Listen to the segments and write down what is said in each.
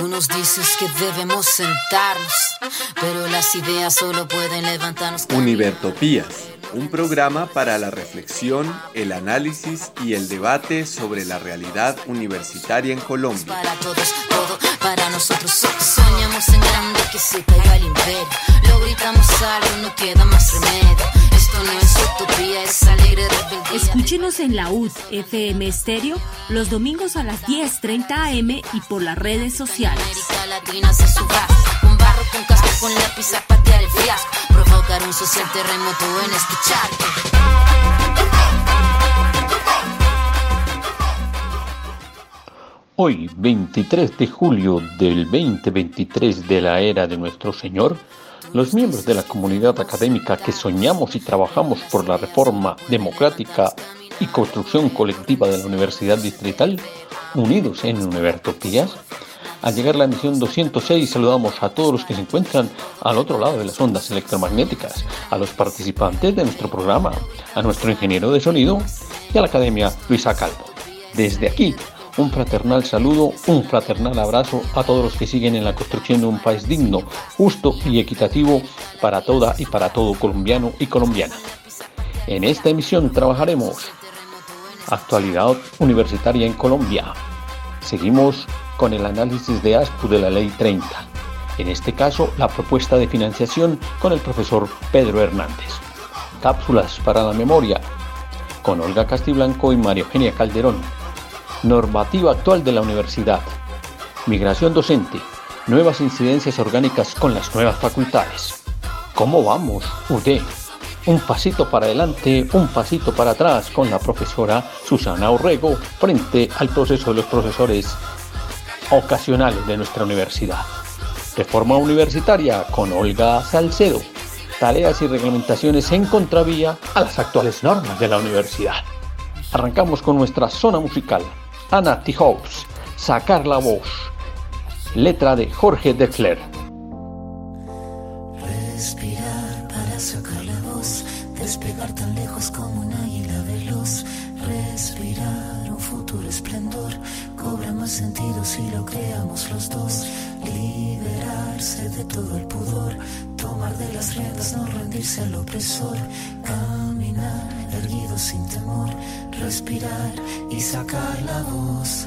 Tú nos dices que debemos sentarnos, pero las ideas solo pueden levantarnos. Univertopías, un programa para la reflexión, el análisis y el debate sobre la realidad universitaria en Colombia. Para todos, todo para nosotros. Soñamos en grande que se caiga el imperio. Lo gritamos algo, no queda más remedio. Esto no es utopía, es alegre rebeldía. Escúchenos en la UD FM Estéreo los domingos a las 10:30 am y por las redes sociales. América Latina se suba con barro, con casco, con lápiz a patear el fiasco. Provocar un social terremoto en charco. Hoy, 23 de julio del 2023 de la era de nuestro Señor, los miembros de la comunidad académica que soñamos y trabajamos por la reforma democrática y construcción colectiva de la Universidad Distrital, unidos en Univertopías, al llegar la emisión 206 saludamos a todos los que se encuentran al otro lado de las ondas electromagnéticas, a los participantes de nuestro programa, a nuestro ingeniero de sonido y a la Academia Luisa Calvo. Desde aquí, un fraternal saludo, un fraternal abrazo a todos los que siguen en la construcción de un país digno, justo y equitativo para toda y para todo colombiano y colombiana. En esta emisión trabajaremos actualidad universitaria en Colombia. Seguimos con el análisis de ASPU de la Ley 30. En este caso, la propuesta de financiación con el profesor Pedro Hernández. Cápsulas para la memoria con Olga Castiblanco y María Eugenia Calderón. Normativa actual de la universidad. Migración docente. Nuevas incidencias orgánicas con las nuevas facultades. ¿Cómo vamos, UD? Un pasito para adelante, un pasito para atrás con la profesora Susana Orrego frente al proceso de los profesores ocasionales de nuestra universidad. Reforma universitaria con Olga Salcedo. Tareas y reglamentaciones en contravía a las actuales normas de la universidad. Arrancamos con nuestra zona musical. Anna. House, Sacar la voz. Letra de Jorge Dexler. Respirar para sacar la voz, despegar tan lejos como un águila veloz. Respirar un futuro esplendor, cobra más sentido si lo creamos los dos. Liberarse de todo el pudor, tomar de las riendas, no rendirse al opresor. Caminar erguido sin temor, respirar y sacar la voz.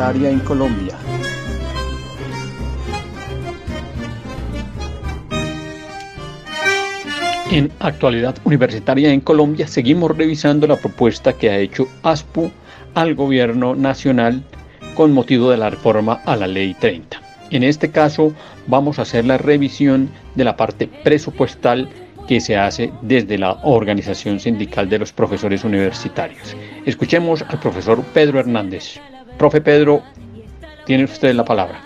universitaria en Colombia. En actualidad universitaria en Colombia seguimos revisando la propuesta que ha hecho ASPU al gobierno nacional con motivo de la reforma a la ley 30. En este caso vamos a hacer la revisión de la parte presupuestal que se hace desde la Organización Sindical de los Profesores Universitarios. Escuchemos al profesor Pedro Hernández. Profe Pedro, tiene usted la palabra.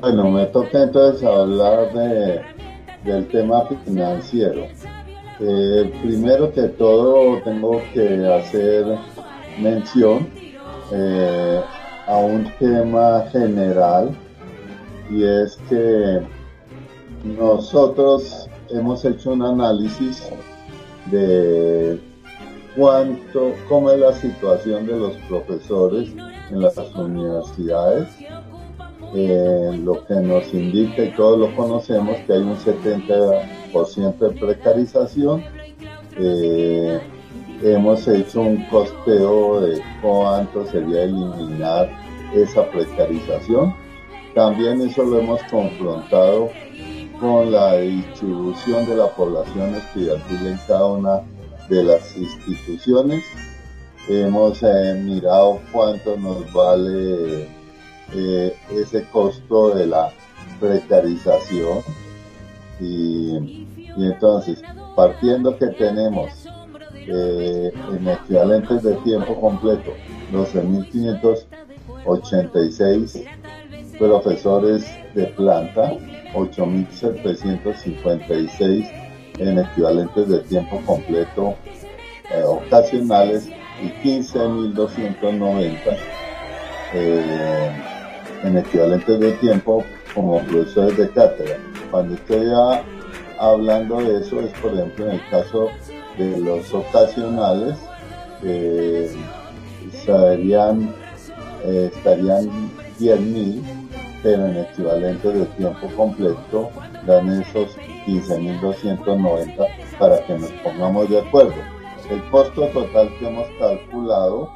Bueno, me toca entonces hablar de, del tema financiero. Eh, primero que todo tengo que hacer mención eh, a un tema general y es que nosotros hemos hecho un análisis de cuánto, cómo es la situación de los profesores en las universidades. Lo que nos indica, y todos lo conocemos, que hay un 70% de precarización. Eh, hemos hecho un costeo de cuánto sería eliminar esa precarización. También eso lo hemos confrontado con la distribución de la población estudiantil en cada una de las instituciones. Hemos eh, mirado cuánto nos vale eh, ese costo de la precarización. Y, entonces partiendo que tenemos eh, en equivalentes de tiempo completo 12.586 profesores de planta 8.756 en equivalentes de tiempo completo ocasionales y 15.290 eh, en equivalentes de tiempo como profesores de cátedra. Cuando estoy hablando de eso es por ejemplo en el caso de los ocasionales eh, estarían 10.000 pero en equivalente de tiempo completo dan esos 15.290 para que nos pongamos de acuerdo. El costo total que hemos calculado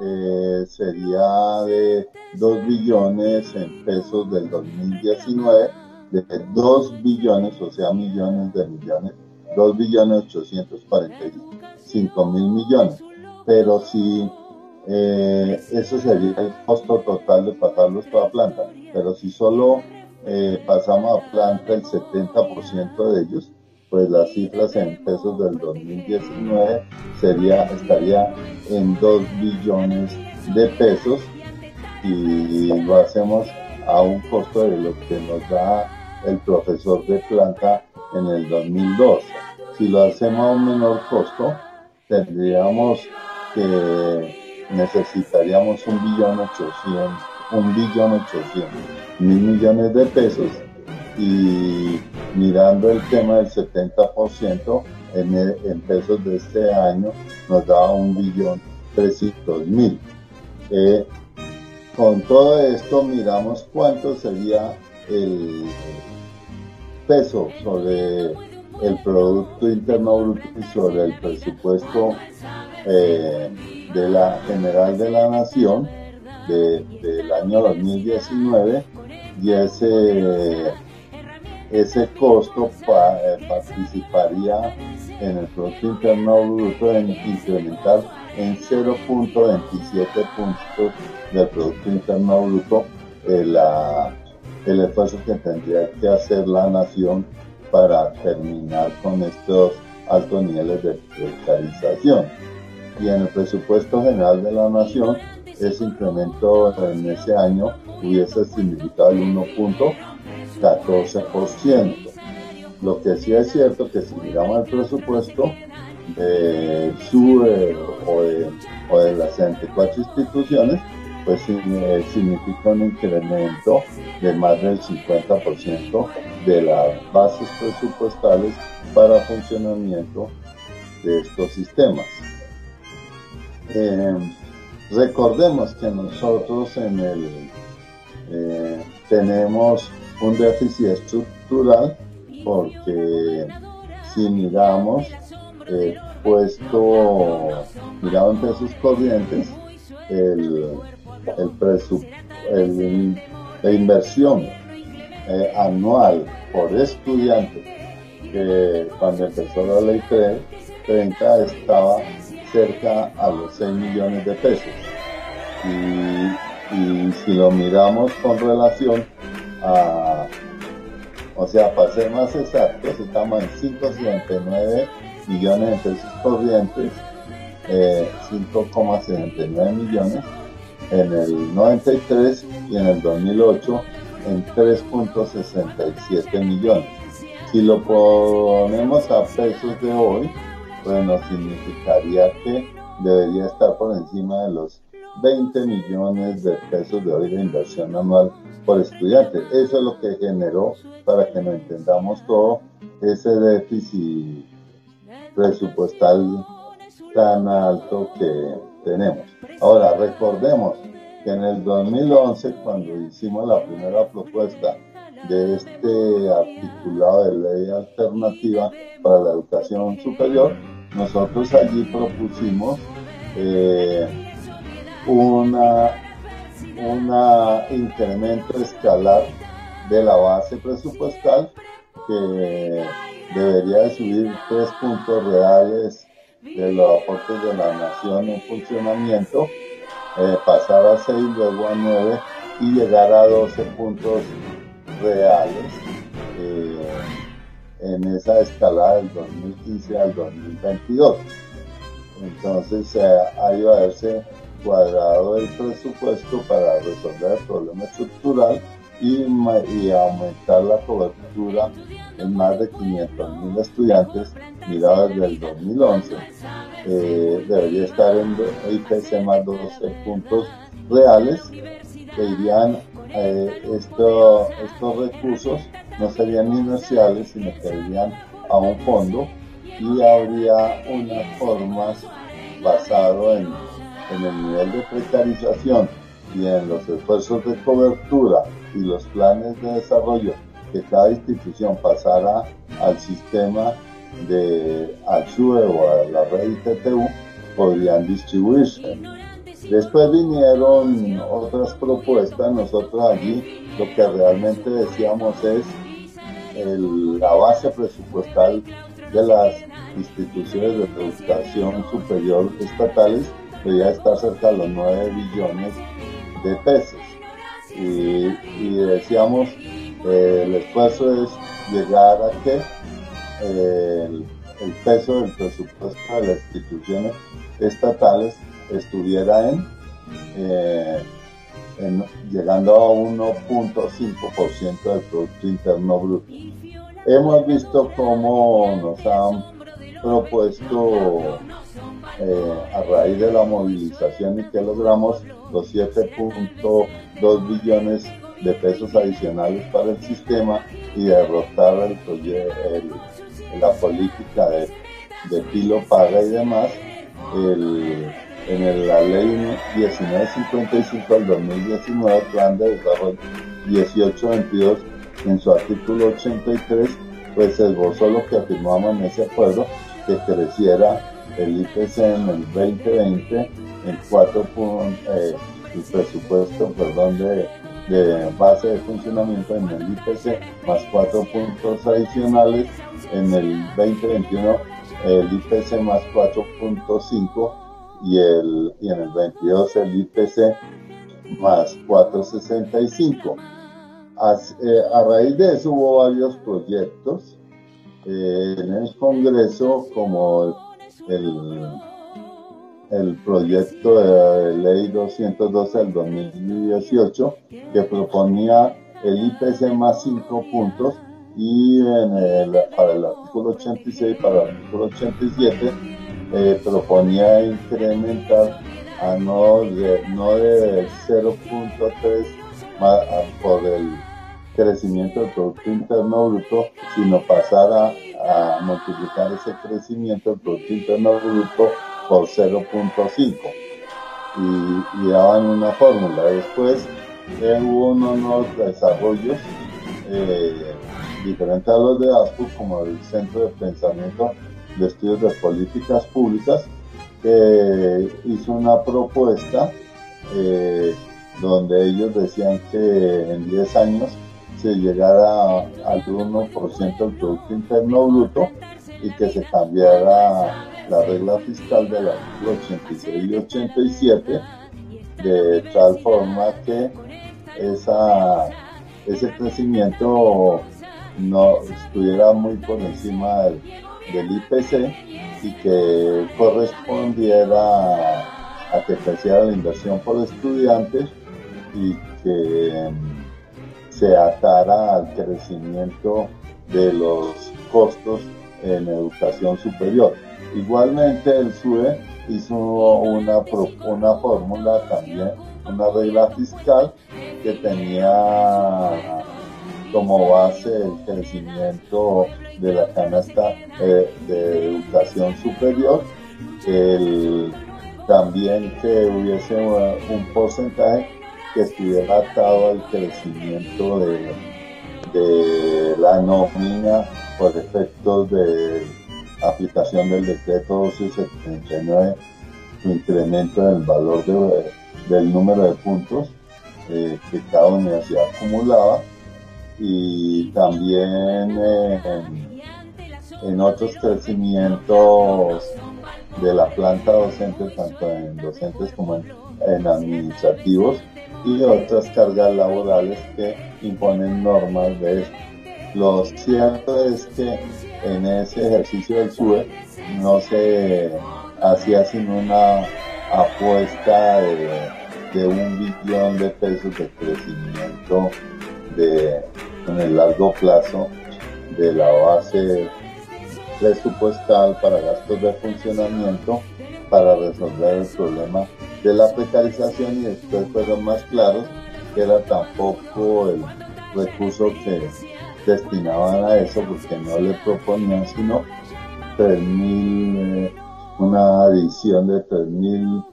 eh, sería de 2 billones en pesos del 2019, de 2 billones, o sea, millones de millones, 2 billones 845 mil millones. Pero si eh, eso sería el costo total de pasarlos toda planta. Pero si solo eh, pasamos a planta el 70% de ellos, pues las cifras en pesos del 2019 sería, estaría en 2 billones de pesos y lo hacemos a un costo de lo que nos da el profesor de planta en el 2012. Si lo hacemos a un menor costo, tendríamos que necesitaríamos un billón ochocientos, un billón ochocientos mil millones de pesos y mirando el tema del 70% en, en pesos de este año nos da un billón trescientos mil. Eh, con todo esto miramos cuánto sería el peso sobre el Producto Interno Bruto y sobre el presupuesto eh, de la General de la Nación del año 2019 y ese ese costo eh, participaría en el Producto Interno Bruto en incrementar en 0.27 puntos del Producto Interno Bruto el, el esfuerzo que tendría que hacer la nación para terminar con estos altos niveles de precarización. Y en el presupuesto general de la nación, ese incremento en ese año hubiese significado el 1.14%. Lo que sí es cierto que si miramos el presupuesto de SUBE o de, las 64 instituciones, pues eh, significa un incremento de más del 50% de las bases presupuestales para funcionamiento de estos sistemas. Eh, recordemos que nosotros en el, eh, tenemos un déficit estructural porque si miramos puesto mirado en pesos corrientes el, el, la inversión eh, anual por estudiante que cuando empezó la ley 30 estaba cerca a los 6 millones de pesos. Y, y si lo miramos con relación o sea, para ser más exactos, estamos en 579 millones de pesos corrientes, eh, 5,79 millones en el 93 y en el 2008 en 3.67 millones. Si lo ponemos a pesos de hoy, bueno, significaría que debería estar por encima de los 20 millones de pesos de hoy de inversión anual por estudiante. Eso es lo que generó, para que no entendamos todo, ese déficit presupuestal tan alto que tenemos. Ahora, recordemos que en el 2011, cuando hicimos la primera propuesta de este articulado de ley alternativa para la educación superior, nosotros allí propusimos eh, una, una incremento escalar de la base presupuestal que debería de subir tres puntos reales de los aportes de la nación en funcionamiento, eh, pasar a 6, luego a 9 y llegar a 12 puntos reales eh, en esa escalada del 2015 al 2022. Entonces eh, ahí va a haberse cuadrado el presupuesto para resolver el problema estructural y, y aumentar la cobertura en más de 500 mil estudiantes, mirado desde el 2011, eh, debería estar en IPC más 12 puntos reales que irían eh, esto, estos recursos no serían inerciales sino que irían a un fondo y habría unas formas basado en, en el nivel de precarización y en los esfuerzos de cobertura y los planes de desarrollo que cada institución pasara al sistema de ACHUE o a la red ITTU, podrían distribuirse. Después vinieron otras propuestas, nosotros allí lo que realmente decíamos es la base presupuestal de las instituciones de educación superior estatales debería estar cerca de los 9 billones de pesos. Y, decíamos el esfuerzo es llegar a que eh, el, peso del presupuesto de las instituciones estatales estuviera en, eh, llegando a 1.5% del Producto Interno Bruto. Hemos visto cómo nos han propuesto eh, a raíz de la movilización y que logramos los 7.2 billones de pesos adicionales para el sistema y derrotar el, la política de, de Pilo Paga y demás, en la ley 1955 del 2019, Plan de Desarrollo 1822, en su artículo 83, pues esbozó lo que afirmamos en ese acuerdo, que creciera el IPC en el 2020 en 4 puntos, eh, el presupuesto, perdón, de de base de funcionamiento en el IPC más cuatro puntos adicionales en el 2021 el IPC más 4.5 y, el, y en el 22 el IPC más 465. Eh, a, raíz de eso hubo varios proyectos eh, en el Congreso como el, el proyecto de ley 212 del 2018 que proponía el IPC más 5 puntos y en el, para el artículo 86 para el artículo 87 eh, proponía incrementar a no de, no de 0.3 por el crecimiento del Producto Interno Bruto, sino pasar a, multiplicar ese crecimiento del Producto Interno Bruto por 0.5 y, daban una fórmula. Después eh, hubo unos desarrollos eh, diferentes a los de ASPU, como el Centro de Pensamiento de Estudios de Políticas Públicas, que hizo una propuesta eh, donde ellos decían que en 10 años llegara al 1% del Producto Interno Bruto y que se cambiara la regla fiscal de artículo 86 y 87 de tal forma que esa, ese crecimiento no estuviera muy por encima del, IPC y que correspondiera a que creciera la inversión por estudiantes y que se atara al crecimiento de los costos en educación superior. Igualmente el SUE hizo una, una fórmula también, una regla fiscal que tenía como base el crecimiento de la canasta eh, de educación superior, también que hubiese un porcentaje que estuviera atado al crecimiento de, la nómina por efectos de aplicación del decreto 1279, su incremento del valor del número de puntos eh, que cada universidad acumulaba y también en, otros crecimientos de la planta docente, tanto en docentes como en, administrativos y otras cargas laborales que imponen normas de esto. Lo cierto es que en ese ejercicio del SUE no se hacía sino una apuesta de, de un billón de pesos de crecimiento de, en el largo plazo de la base presupuestal para gastos de funcionamiento para resolver el problema de la precarización y después fueron más claros que era tampoco el recurso que destinaban a eso porque no le proponían sino 3.000, eh, una adición de 3.000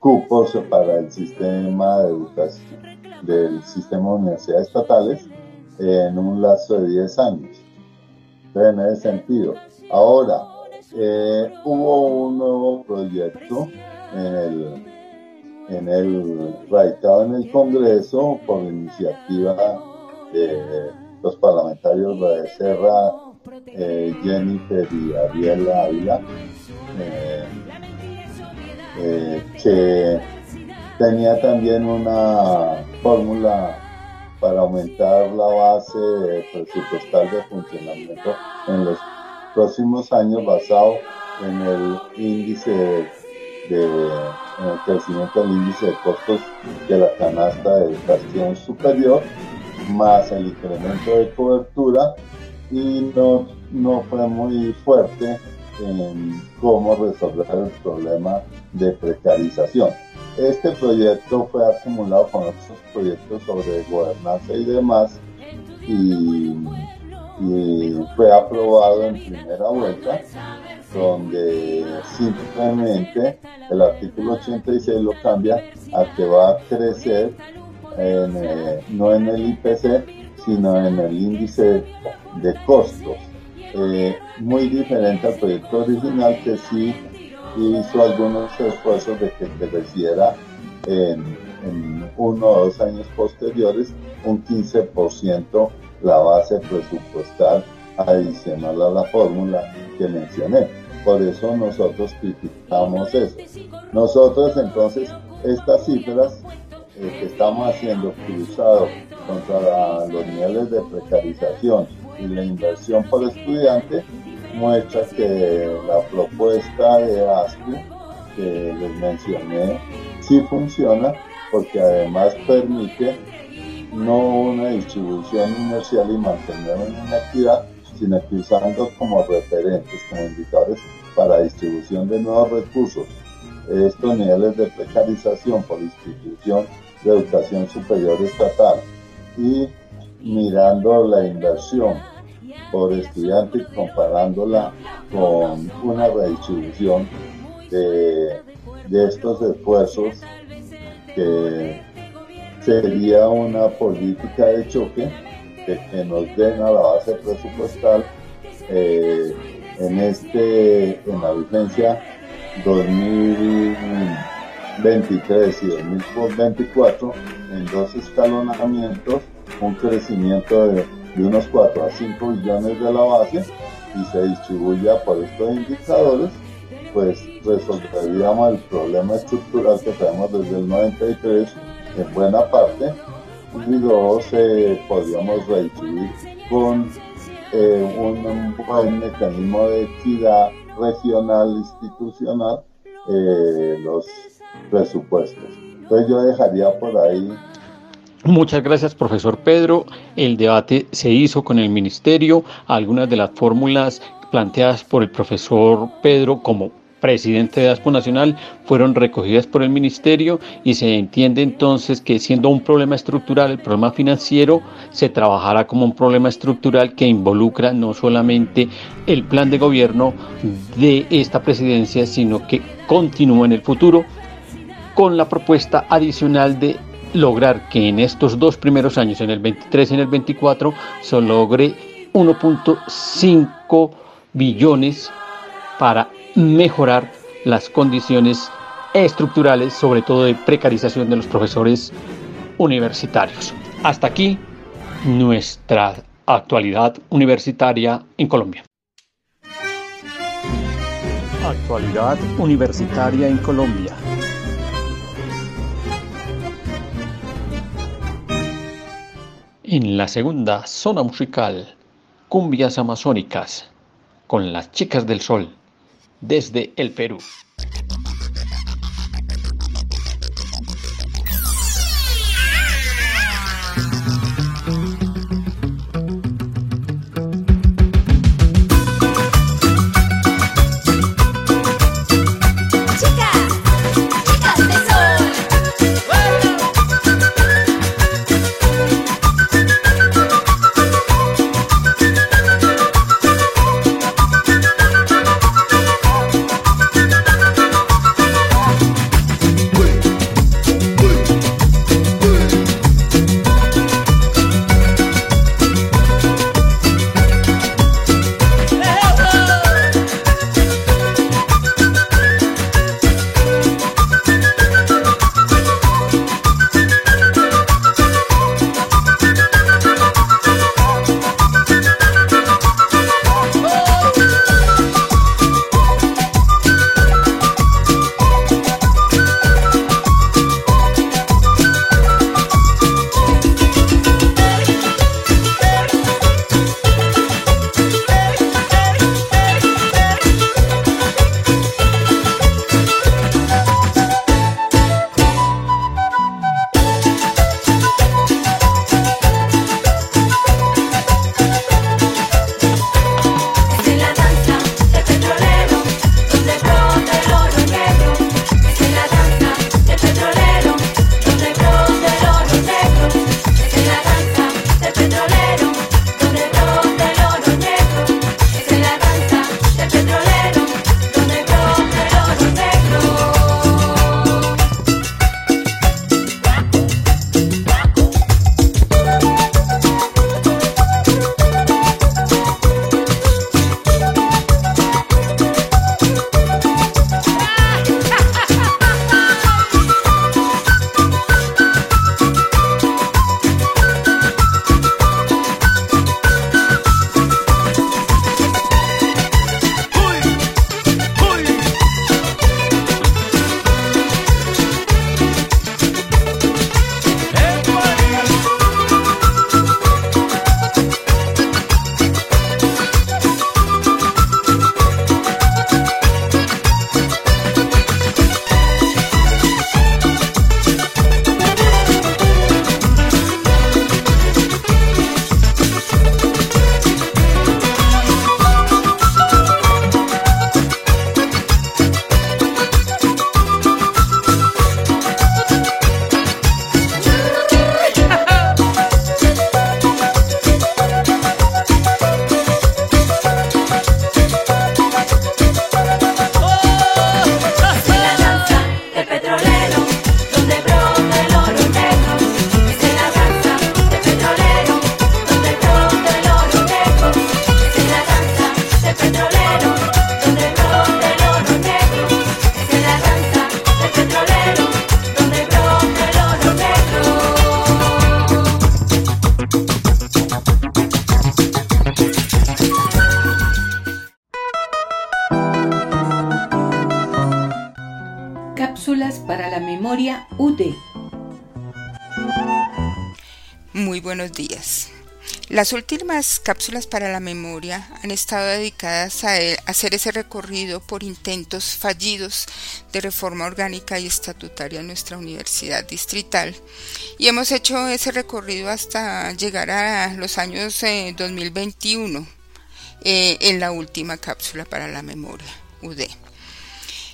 cupos para el sistema de educación del sistema de universidades estatales en un lazo de 10 años. en ese sentido. Ahora, eh, hubo un nuevo proyecto en el, en el radicado en el Congreso por iniciativa de los parlamentarios de Serra, eh, Jennifer y Ariel Ávila, eh, que tenía también una fórmula para aumentar la base presupuestal de funcionamiento en los próximos años basado en el índice de, en el crecimiento del índice de costos de la canasta de educación superior más el incremento de cobertura y no, no fue muy fuerte en cómo resolver el problema de precarización. Este proyecto fue acumulado con otros proyectos sobre gobernanza y demás y, fue aprobado en primera vuelta donde simplemente el artículo 86 lo cambia a que va a crecer eh, no en el IPC, sino en el índice de costos. Eh, muy diferente al proyecto original que sí hizo algunos esfuerzos de que creciera en, en uno o dos años posteriores un 15% la base presupuestal adicional a la fórmula que mencioné. Por eso nosotros criticamos eso. Nosotros entonces estas cifras eh, que estamos haciendo cruzado contra los niveles de precarización y la inversión por estudiante muestra que la propuesta de ASCU que les mencioné sí funciona porque además permite no una distribución inercial y mantener una actividad, sino que usando como referentes, como indicadores para distribución de nuevos recursos. Estos niveles de precarización por institución de educación superior estatal y mirando la inversión por estudiante y comparándola con una redistribución de, estos esfuerzos que sería una política de choque que, nos den a la base presupuestal eh, en este en la vigencia 2023 y 2024 en dos escalonamientos, un crecimiento de, unos 4 a 5 billones de la base y se distribuya por estos indicadores, pues resolveríamos el problema estructural que tenemos desde el 93 en buena parte luego se podríamos redistribuir con eh, un buen mecanismo de equidad regional, institucional, eh, los presupuestos. Entonces yo dejaría por ahí. Muchas gracias, profesor Pedro. El debate se hizo con el ministerio. Algunas de las fórmulas planteadas por el profesor Pedro como presidente de ASPO Nacional fueron recogidas por el ministerio y se entiende entonces que siendo un problema estructural, el problema financiero, se trabajará como un problema estructural que involucra no solamente el plan de gobierno de esta presidencia, sino que continúa en el futuro con la propuesta adicional de lograr que en estos dos primeros años, en el 23 y en el 24, se logre 1.5 billones para mejorar las condiciones estructurales, sobre todo de precarización de los profesores universitarios. Hasta aquí nuestra actualidad universitaria en Colombia. Actualidad universitaria en Colombia. En la segunda zona musical, cumbias amazónicas, con las chicas del sol desde el Perú. Las últimas cápsulas para la memoria han estado dedicadas a, hacer ese recorrido por intentos fallidos de reforma orgánica y estatutaria en nuestra universidad distrital y hemos hecho ese recorrido hasta llegar a los años 2021 eh, eh, en la última cápsula para la memoria UD.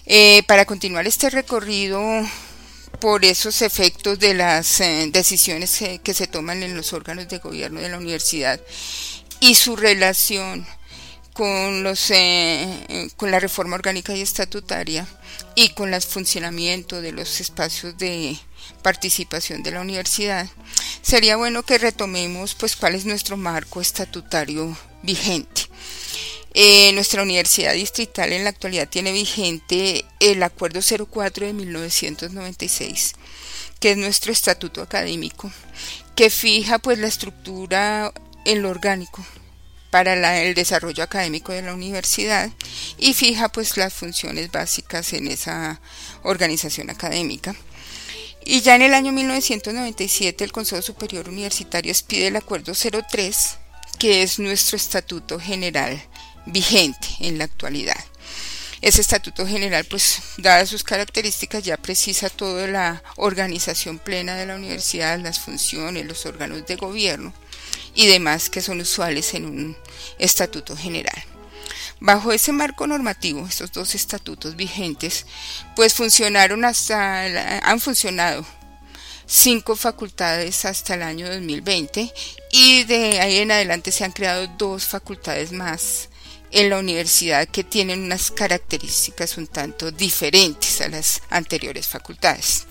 Eh, para continuar este recorrido por esos efectos de las eh, decisiones que, se toman en los órganos de gobierno de la universidad y su relación con los eh, con la reforma orgánica y estatutaria y con el funcionamiento de los espacios de participación de la universidad sería bueno que retomemos pues cuál es nuestro marco estatutario vigente eh, nuestra universidad distrital en la actualidad tiene vigente el Acuerdo 04 de 1996, que es nuestro estatuto académico, que fija pues la estructura en lo orgánico para el desarrollo académico de la universidad y fija pues las funciones básicas en esa organización académica. Y ya en el año 1997 el Consejo Superior Universitario expide el Acuerdo 03, que es nuestro estatuto general vigente en la actualidad. Ese estatuto general, pues, dadas sus características, ya precisa toda la organización plena de la universidad, las funciones, los órganos de gobierno y demás que son usuales en un estatuto general. Bajo ese marco normativo, estos dos estatutos vigentes, pues funcionaron hasta, han funcionado cinco facultades hasta el año 2020 y de ahí en adelante se han creado dos facultades más en la universidad que tienen unas características un tanto diferentes a las anteriores facultades.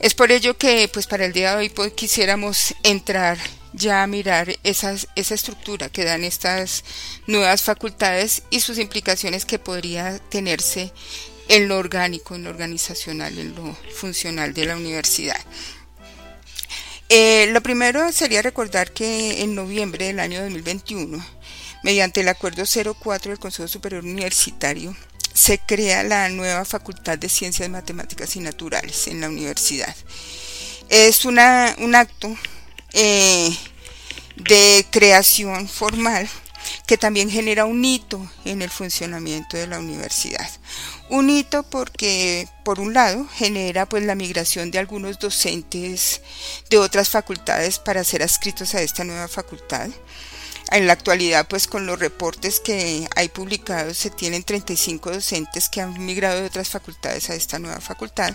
Es por ello que pues para el día de hoy pues, quisiéramos entrar ya a mirar esa estructura que dan estas nuevas facultades y sus implicaciones que podría tenerse en lo orgánico, en lo organizacional, en lo funcional de la universidad. Eh, lo primero sería recordar que en noviembre del año 2021 Mediante el Acuerdo 04 del Consejo Superior Universitario, se crea la nueva Facultad de Ciencias Matemáticas y Naturales en la universidad. Es un acto eh, de creación formal que también genera un hito en el funcionamiento de la universidad. Un hito porque, por un lado, genera pues la migración de algunos docentes de otras facultades para ser adscritos a esta nueva facultad. En la actualidad, pues con los reportes que hay publicados, se tienen 35 docentes que han migrado de otras facultades a esta nueva facultad,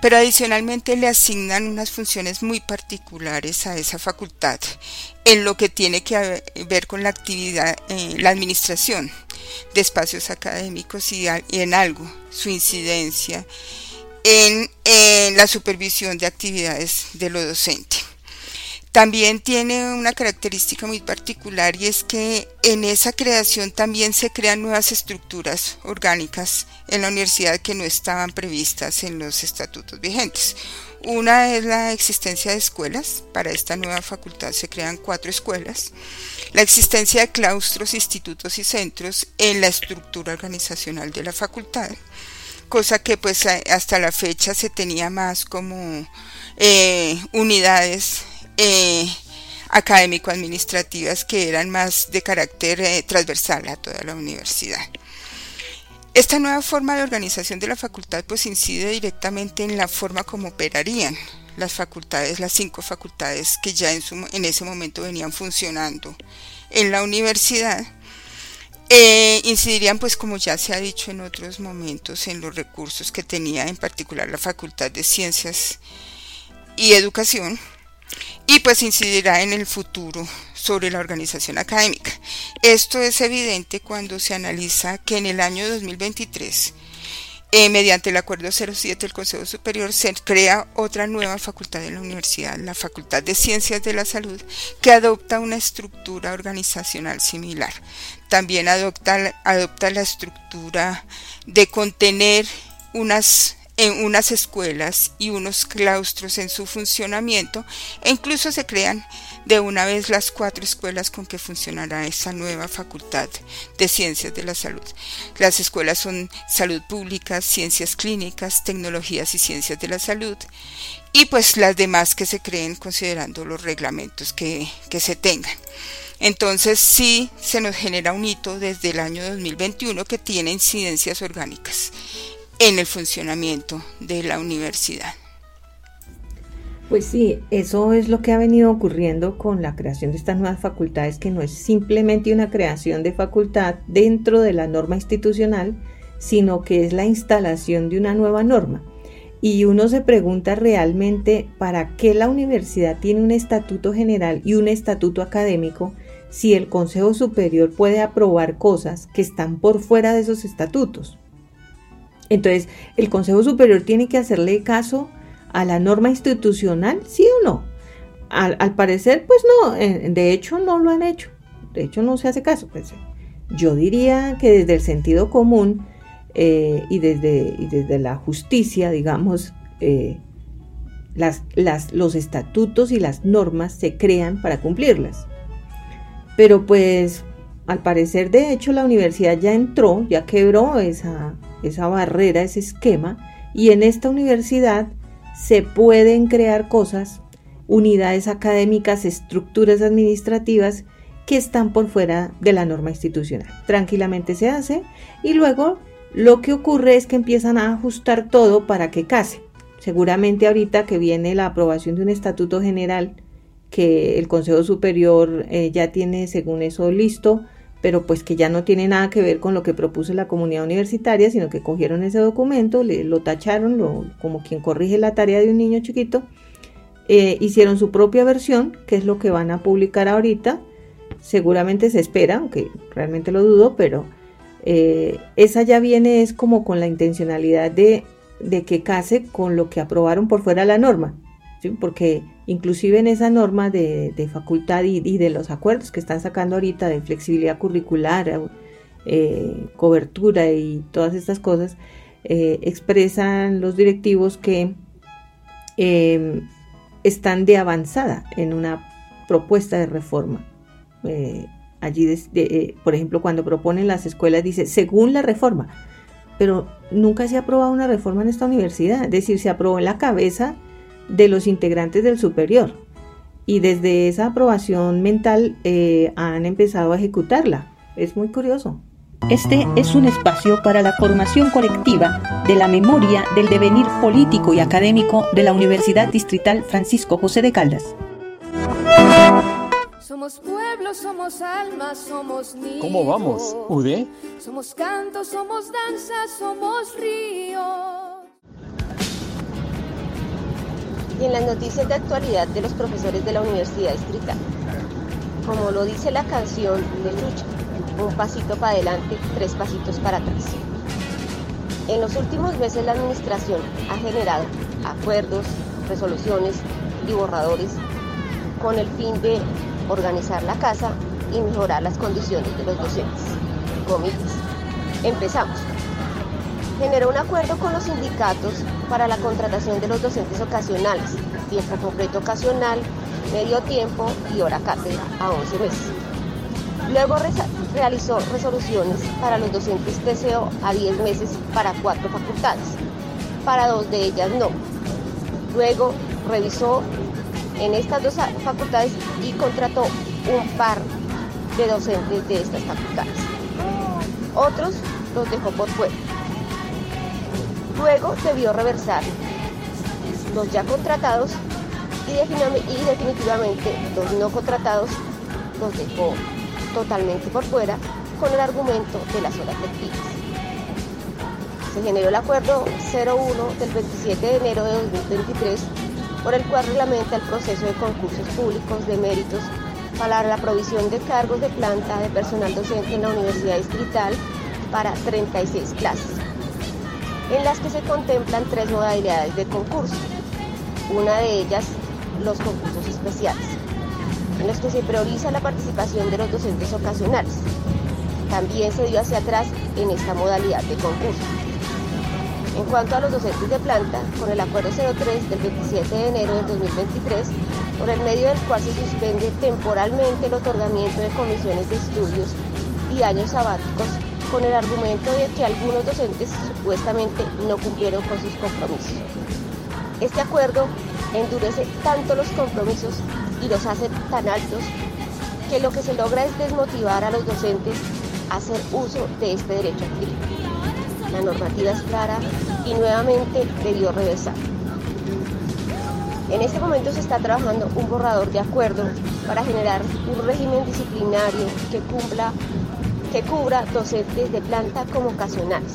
pero adicionalmente le asignan unas funciones muy particulares a esa facultad en lo que tiene que ver con la actividad, eh, la administración de espacios académicos y, en algo su incidencia en, la supervisión de actividades de lo docente. También tiene una característica muy particular y es que en esa creación también se crean nuevas estructuras orgánicas en la universidad que no estaban previstas en los estatutos vigentes. Una es la existencia de escuelas. Para esta nueva facultad se crean cuatro escuelas. La existencia de claustros, institutos y centros en la estructura organizacional de la facultad. Cosa que pues hasta la fecha se tenía más como eh, unidades eh, académico-administrativas que eran más de carácter eh, transversal a toda la universidad. Esta nueva forma de organización de la facultad pues incide directamente en la forma como operarían las facultades, las cinco facultades que ya en, en ese momento venían funcionando en la universidad. Eh, incidirían pues como ya se ha dicho en otros momentos en los recursos que tenía en particular la Facultad de Ciencias y Educación y pues incidirá en el futuro sobre la organización académica. Esto es evidente cuando se analiza que en el año 2023, eh, mediante el Acuerdo 07 del Consejo Superior, se crea otra nueva facultad de la universidad, la Facultad de Ciencias de la Salud, que adopta una estructura organizacional similar. También adopta, adopta la estructura de contener unas en unas escuelas y unos claustros en su funcionamiento e incluso se crean de una vez las cuatro escuelas con que funcionará esta nueva facultad de ciencias de la salud. Las escuelas son salud pública, ciencias clínicas, tecnologías y ciencias de la salud y pues las demás que se creen considerando los reglamentos que, que se tengan. Entonces sí se nos genera un hito desde el año 2021 que tiene incidencias orgánicas en el funcionamiento de la universidad. Pues sí, eso es lo que ha venido ocurriendo con la creación de estas nuevas facultades, que no es simplemente una creación de facultad dentro de la norma institucional, sino que es la instalación de una nueva norma. Y uno se pregunta realmente para qué la universidad tiene un estatuto general y un estatuto académico si el Consejo Superior puede aprobar cosas que están por fuera de esos estatutos. Entonces, ¿el Consejo Superior tiene que hacerle caso a la norma institucional, sí o no? Al, parecer, pues no, de hecho no lo han hecho, de hecho no se hace caso. Pues, yo diría que desde el sentido común eh, y, desde, desde, la justicia, digamos, eh, las, los estatutos y las normas se crean para cumplirlas. Pero pues al parecer de hecho la universidad ya entró, ya quebró esa, esa barrera, ese esquema, y en esta universidad se pueden crear cosas, unidades académicas, estructuras administrativas que están por fuera de la norma institucional. Tranquilamente se hace y luego lo que ocurre es que empiezan a ajustar todo para que case. Seguramente ahorita que viene la aprobación de un estatuto general que el Consejo Superior eh, ya tiene según eso listo, pero pues que ya no tiene nada que ver con lo que propuso la comunidad universitaria, sino que cogieron ese documento, le, lo tacharon como quien corrige la tarea de un niño chiquito, eh, hicieron su propia versión, que es lo que van a publicar ahorita, seguramente se espera, aunque realmente lo dudo, pero eh, esa ya viene es como con la intencionalidad de, de que case con lo que aprobaron por fuera la norma, ¿sí? porque inclusive en esa norma de, facultad y, de los acuerdos que están sacando ahorita de flexibilidad curricular, eh, cobertura y todas estas cosas, eh, expresan los directivos que em, están de avanzada en una propuesta de reforma. Eh, allí, por ejemplo, cuando proponen las escuelas, dice, según la reforma, pero nunca se ha aprobado una reforma en esta universidad, es decir, se aprobó en la cabeza de los integrantes del superior y desde esa aprobación mental eh, han empezado a ejecutarla. Es muy curioso. Este es un espacio para la formación colectiva de la memoria del devenir político y académico de la Universidad Distrital Francisco José de Caldas. Somos pueblo, somos alma, somos niños. ¿Cómo vamos, Ude? Somos canto, somos danza, somos río y en las noticias de actualidad de los profesores de la Universidad Distrital. Como lo dice la canción de Lucha, un pasito para adelante, tres pasitos para atrás. En los últimos meses la administración ha generado acuerdos, resoluciones y borradores con el fin de organizar la casa y mejorar las condiciones de los docentes. Comillas. Empezamos generó un acuerdo con los sindicatos para la contratación de los docentes ocasionales, tiempo completo ocasional, medio tiempo y hora cátedra a 11 meses. Luego realizó resoluciones para los docentes TCO a 10 meses para cuatro facultades, para dos de ellas no. Luego revisó en estas dos facultades y contrató un par de docentes de estas facultades. Otros los dejó por fuera. Luego debió reversar los ya contratados y, definitivamente los no contratados los dejó totalmente por fuera con el argumento de las horas lectivas. Se generó el acuerdo 01 del 27 de enero de 2023 por el cual reglamenta el proceso de concursos públicos de méritos para la provisión de cargos de planta de personal docente en la Universidad Distrital para 36 clases en las que se contemplan tres modalidades de concurso. Una de ellas, los concursos especiales, en los que se prioriza la participación de los docentes ocasionales. También se dio hacia atrás en esta modalidad de concurso. En cuanto a los docentes de planta, con el Acuerdo 03 del 27 de enero del 2023, por el medio del cual se suspende temporalmente el otorgamiento de comisiones de estudios y años sabáticos con el argumento de que algunos docentes supuestamente no cumplieron con sus compromisos. Este acuerdo endurece tanto los compromisos y los hace tan altos que lo que se logra es desmotivar a los docentes a hacer uso de este derecho adquirido. La normativa es clara y nuevamente debió reversar. En este momento se está trabajando un borrador de acuerdo para generar un régimen disciplinario que cumpla que cubra docentes de planta como ocasionales,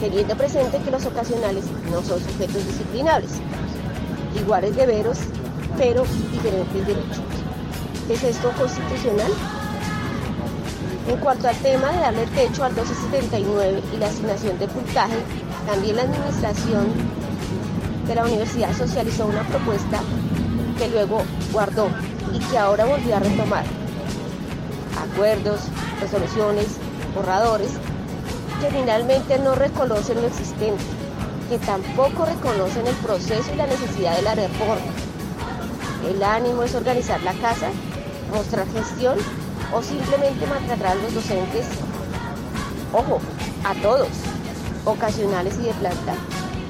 teniendo presente que los ocasionales no son sujetos disciplinables, iguales deberes, pero diferentes derechos. ¿Es esto constitucional? En cuanto al tema de darle techo al 1279 y la asignación de puntaje, también la administración de la universidad socializó una propuesta que luego guardó y que ahora volvió a retomar. Acuerdos, resoluciones, borradores, que finalmente no reconocen lo existente, que tampoco reconocen el proceso y la necesidad de la reforma. El ánimo es organizar la casa, mostrar gestión o simplemente maltratar a los docentes, ojo, a todos, ocasionales y de planta,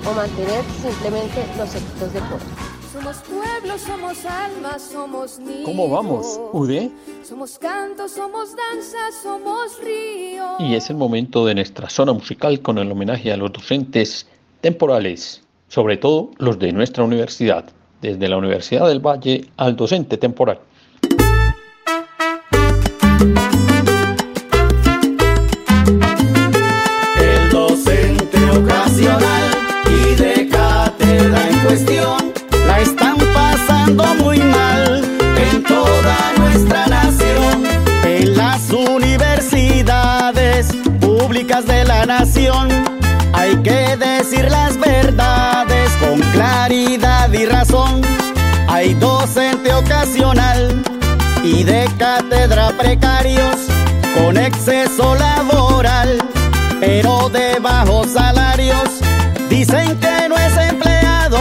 o mantener simplemente los efectos de poder. Somos pueblo, somos alma, somos niños. ¿Cómo vamos, UD? Somos canto, somos danza, somos río. Y es el momento de nuestra zona musical con el homenaje a los docentes temporales, sobre todo los de nuestra universidad, desde la Universidad del Valle al docente temporal. Hay docente ocasional y de cátedra precarios con exceso laboral, pero de bajos salarios. Dicen que no es empleado,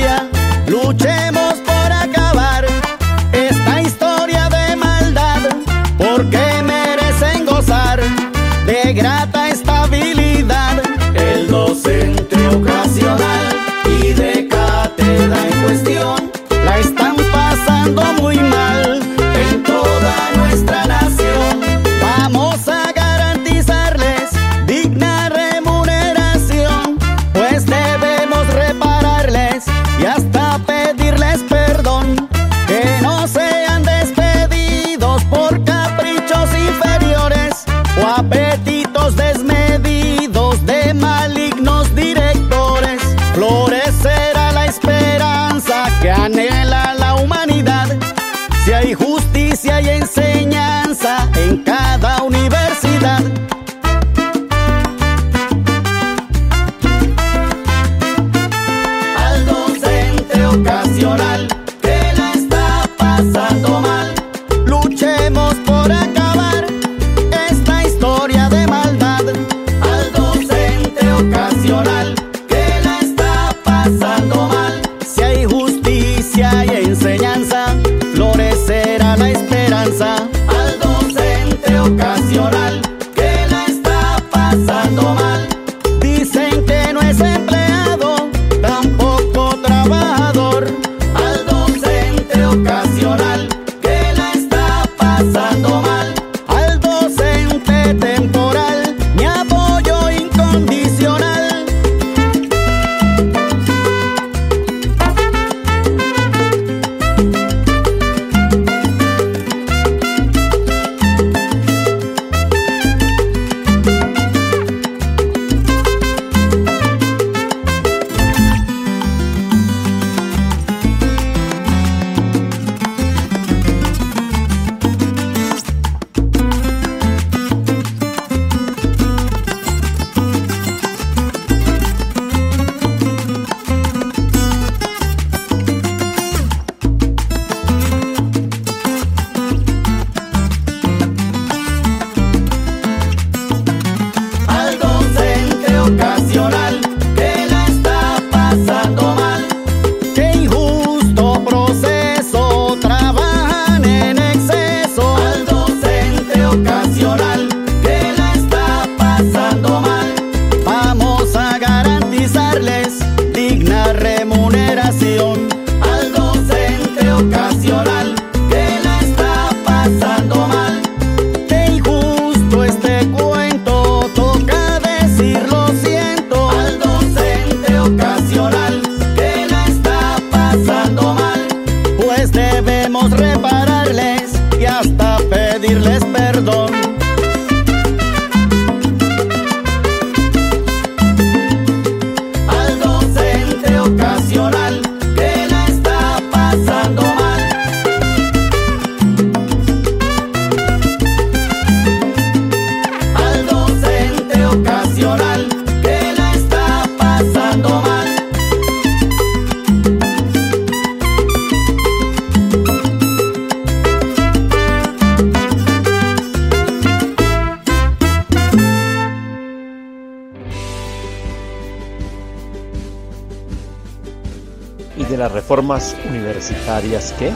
Universitarias qué?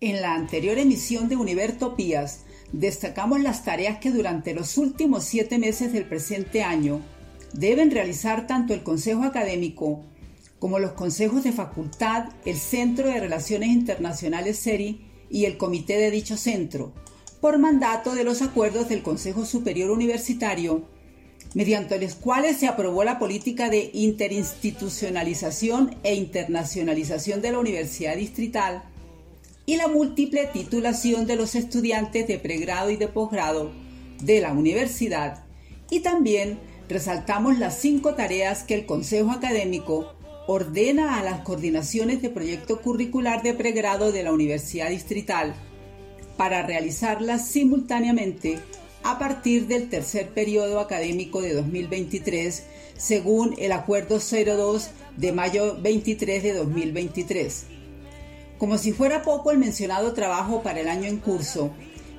En la anterior emisión de Univertopías destacamos las tareas que durante los últimos siete meses del presente año deben realizar tanto el Consejo Académico como los consejos de facultad, el Centro de Relaciones Internacionales CERI y el comité de dicho centro, por mandato de los acuerdos del Consejo Superior Universitario, mediante los cuales se aprobó la política de interinstitucionalización e internacionalización de la Universidad Distrital y la múltiple titulación de los estudiantes de pregrado y de posgrado de la universidad. Y también resaltamos las cinco tareas que el Consejo Académico ordena a las coordinaciones de proyecto curricular de pregrado de la Universidad Distrital para realizarlas simultáneamente a partir del tercer periodo académico de 2023 según el Acuerdo 02 de mayo 23 de 2023. Como si fuera poco el mencionado trabajo para el año en curso,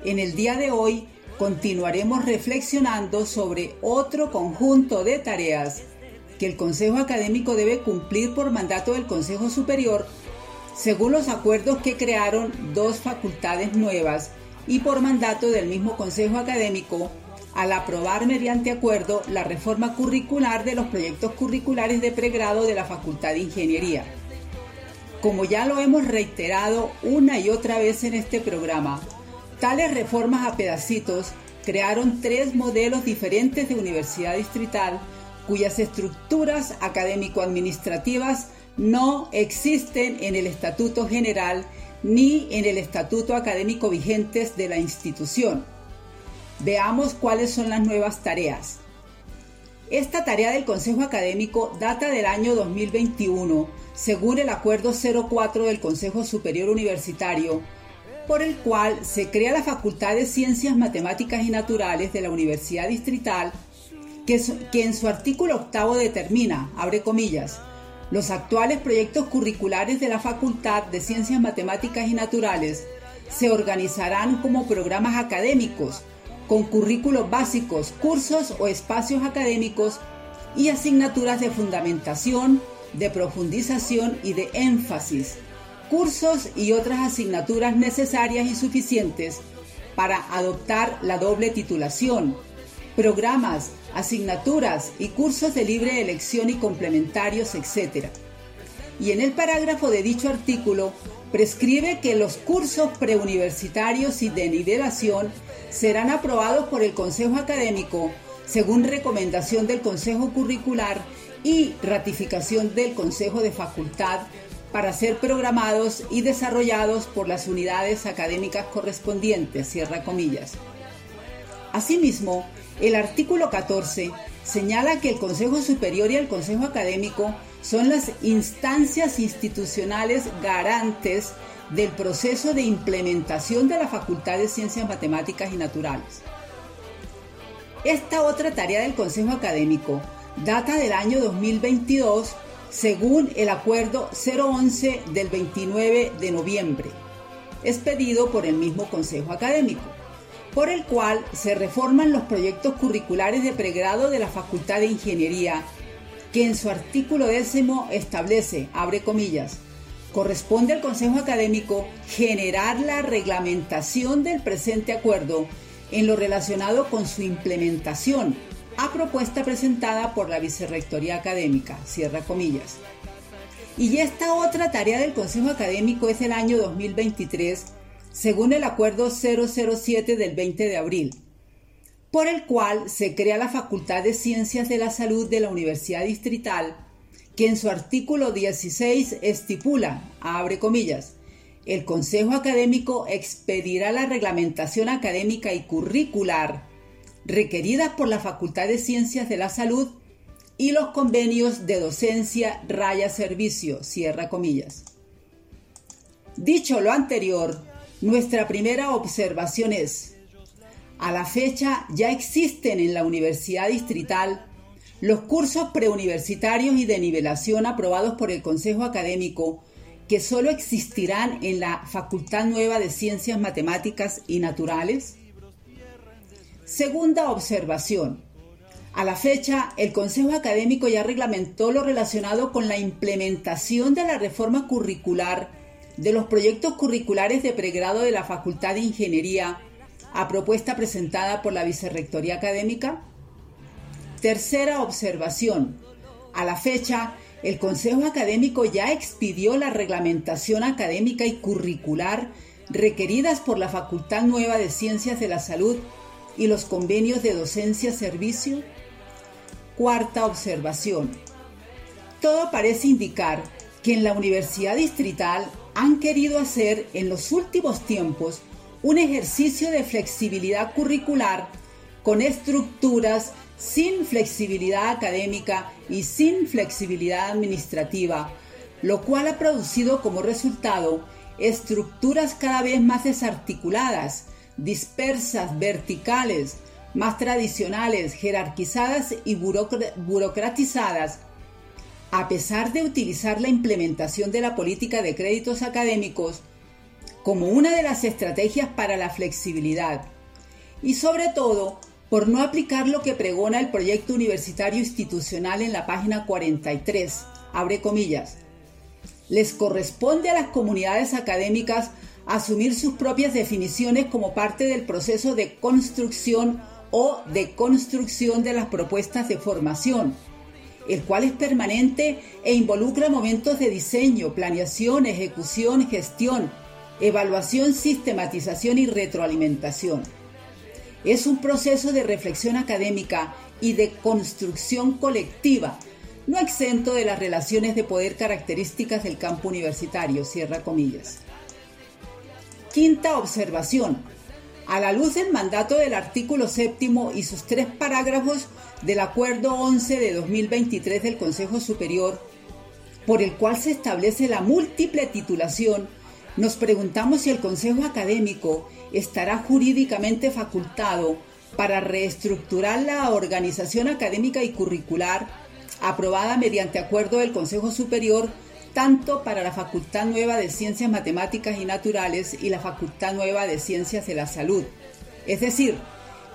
en el día de hoy continuaremos reflexionando sobre otro conjunto de tareas que el Consejo Académico debe cumplir por mandato del Consejo Superior, según los acuerdos que crearon dos facultades nuevas y por mandato del mismo Consejo Académico, al aprobar mediante acuerdo la reforma curricular de los proyectos curriculares de pregrado de la Facultad de Ingeniería. Como ya lo hemos reiterado una y otra vez en este programa, tales reformas a pedacitos crearon tres modelos diferentes de universidad distrital cuyas estructuras académico-administrativas no existen en el Estatuto General ni en el Estatuto Académico vigentes de la institución. Veamos cuáles son las nuevas tareas. Esta tarea del Consejo Académico data del año 2021, según el Acuerdo 04 del Consejo Superior Universitario, por el cual se crea la Facultad de Ciencias Matemáticas y Naturales de la Universidad Distrital, que, que en su artículo octavo determina, abre comillas, los actuales proyectos curriculares de la Facultad de Ciencias Matemáticas y Naturales se organizarán como programas académicos, con currículos básicos, cursos o espacios académicos y asignaturas de fundamentación, de profundización y de énfasis, cursos y otras asignaturas necesarias y suficientes para adoptar la doble titulación, programas, asignaturas y cursos de libre elección y complementarios, etc. Y en el parágrafo de dicho artículo prescribe que los cursos preuniversitarios y de nivelación serán aprobados por el Consejo Académico según recomendación del Consejo Curricular y ratificación del Consejo de Facultad para ser programados y desarrollados por las unidades académicas correspondientes. Asimismo, el artículo 14 señala que el Consejo Superior y el Consejo Académico son las instancias institucionales garantes del proceso de implementación de la Facultad de Ciencias Matemáticas y Naturales. Esta otra tarea del Consejo Académico data del año 2022 según el Acuerdo 011 del 29 de noviembre, expedido por el mismo Consejo Académico, por el cual se reforman los proyectos curriculares de pregrado de la Facultad de Ingeniería, que en su artículo décimo establece, abre comillas, corresponde al Consejo Académico generar la reglamentación del presente acuerdo en lo relacionado con su implementación, a propuesta presentada por la Vicerrectoría Académica, cierra comillas. Y esta otra tarea del Consejo Académico es el año 2023, según el Acuerdo 007 del 20 de abril, por el cual se crea la Facultad de Ciencias de la Salud de la Universidad Distrital, que en su artículo 16 estipula, abre comillas, el Consejo Académico expedirá la reglamentación académica y curricular requeridas por la Facultad de Ciencias de la Salud y los convenios de docencia raya servicio, cierra comillas. Dicho lo anterior, nuestra primera observación es, a la fecha ya existen en la Universidad Distrital los cursos preuniversitarios y de nivelación aprobados por el Consejo Académico que solo existirán en la Facultad Nueva de Ciencias Matemáticas y Naturales? Segunda observación. A la fecha, el Consejo Académico ya reglamentó lo relacionado con la implementación de la reforma curricular de los proyectos curriculares de pregrado de la Facultad de Ingeniería a propuesta presentada por la Vicerrectoría Académica. Tercera observación. A la fecha, el Consejo Académico ya expidió la reglamentación académica y curricular requeridas por la Facultad Nueva de Ciencias de la Salud y los convenios de docencia-servicio. Cuarta observación. Todo parece indicar que en la Universidad Distrital han querido hacer en los últimos tiempos un ejercicio de flexibilidad curricular con estructuras sin flexibilidad académica y sin flexibilidad administrativa, lo cual ha producido como resultado estructuras cada vez más desarticuladas, dispersas, verticales, más tradicionales, jerarquizadas y burocratizadas, a pesar de utilizar la implementación de la política de créditos académicos como una de las estrategias para la flexibilidad y sobre todo por no aplicar lo que pregona el proyecto universitario institucional en la página 43, abre comillas. Les corresponde a las comunidades académicas asumir sus propias definiciones como parte del proceso de construcción o de construcción de las propuestas de formación, el cual es permanente e involucra momentos de diseño, planeación, ejecución, gestión, evaluación, sistematización y retroalimentación. Es un proceso de reflexión académica y de construcción colectiva, no exento de las relaciones de poder características del campo universitario, cierra comillas. Quinta observación. A la luz del mandato del artículo séptimo y sus tres parágrafos del Acuerdo 11 de 2023 del Consejo Superior, por el cual se establece la múltiple titulación, nos preguntamos si el Consejo Académico estará jurídicamente facultado para reestructurar la organización académica y curricular aprobada mediante acuerdo del Consejo Superior tanto para la Facultad Nueva de Ciencias Matemáticas y Naturales y la Facultad Nueva de Ciencias de la Salud. Es decir,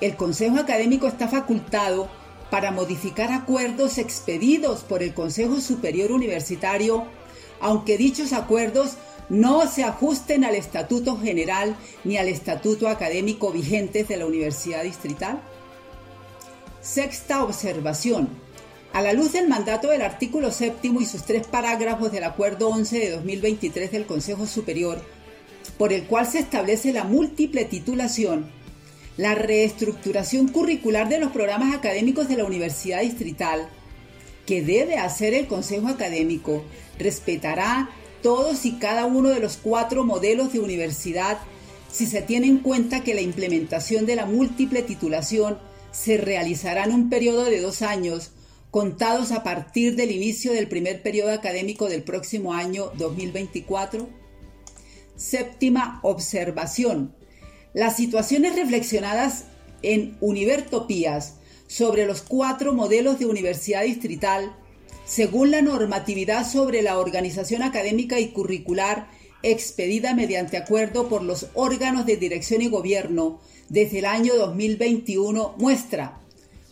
el Consejo Académico está facultado para modificar acuerdos expedidos por el Consejo Superior Universitario, aunque dichos acuerdos no se ajusten al Estatuto General ni al Estatuto Académico vigentes de la Universidad Distrital? Sexta observación. A la luz del mandato del artículo séptimo y sus tres parágrafos del Acuerdo 11 de 2023 del Consejo Superior, por el cual se establece la múltiple titulación, la reestructuración curricular de los programas académicos de la Universidad Distrital, que debe hacer el Consejo Académico, respetará todos y cada uno de los cuatro modelos de universidad si se tiene en cuenta que la implementación de la múltiple titulación se realizará en un periodo de dos años, contados a partir del inicio del primer periodo académico del próximo año 2024? Séptima observación. Las situaciones reflexionadas en Univertopías sobre los cuatro modelos de universidad distrital según la normatividad sobre la organización académica y curricular expedida mediante acuerdo por los órganos de dirección y gobierno desde el año 2021, muestra,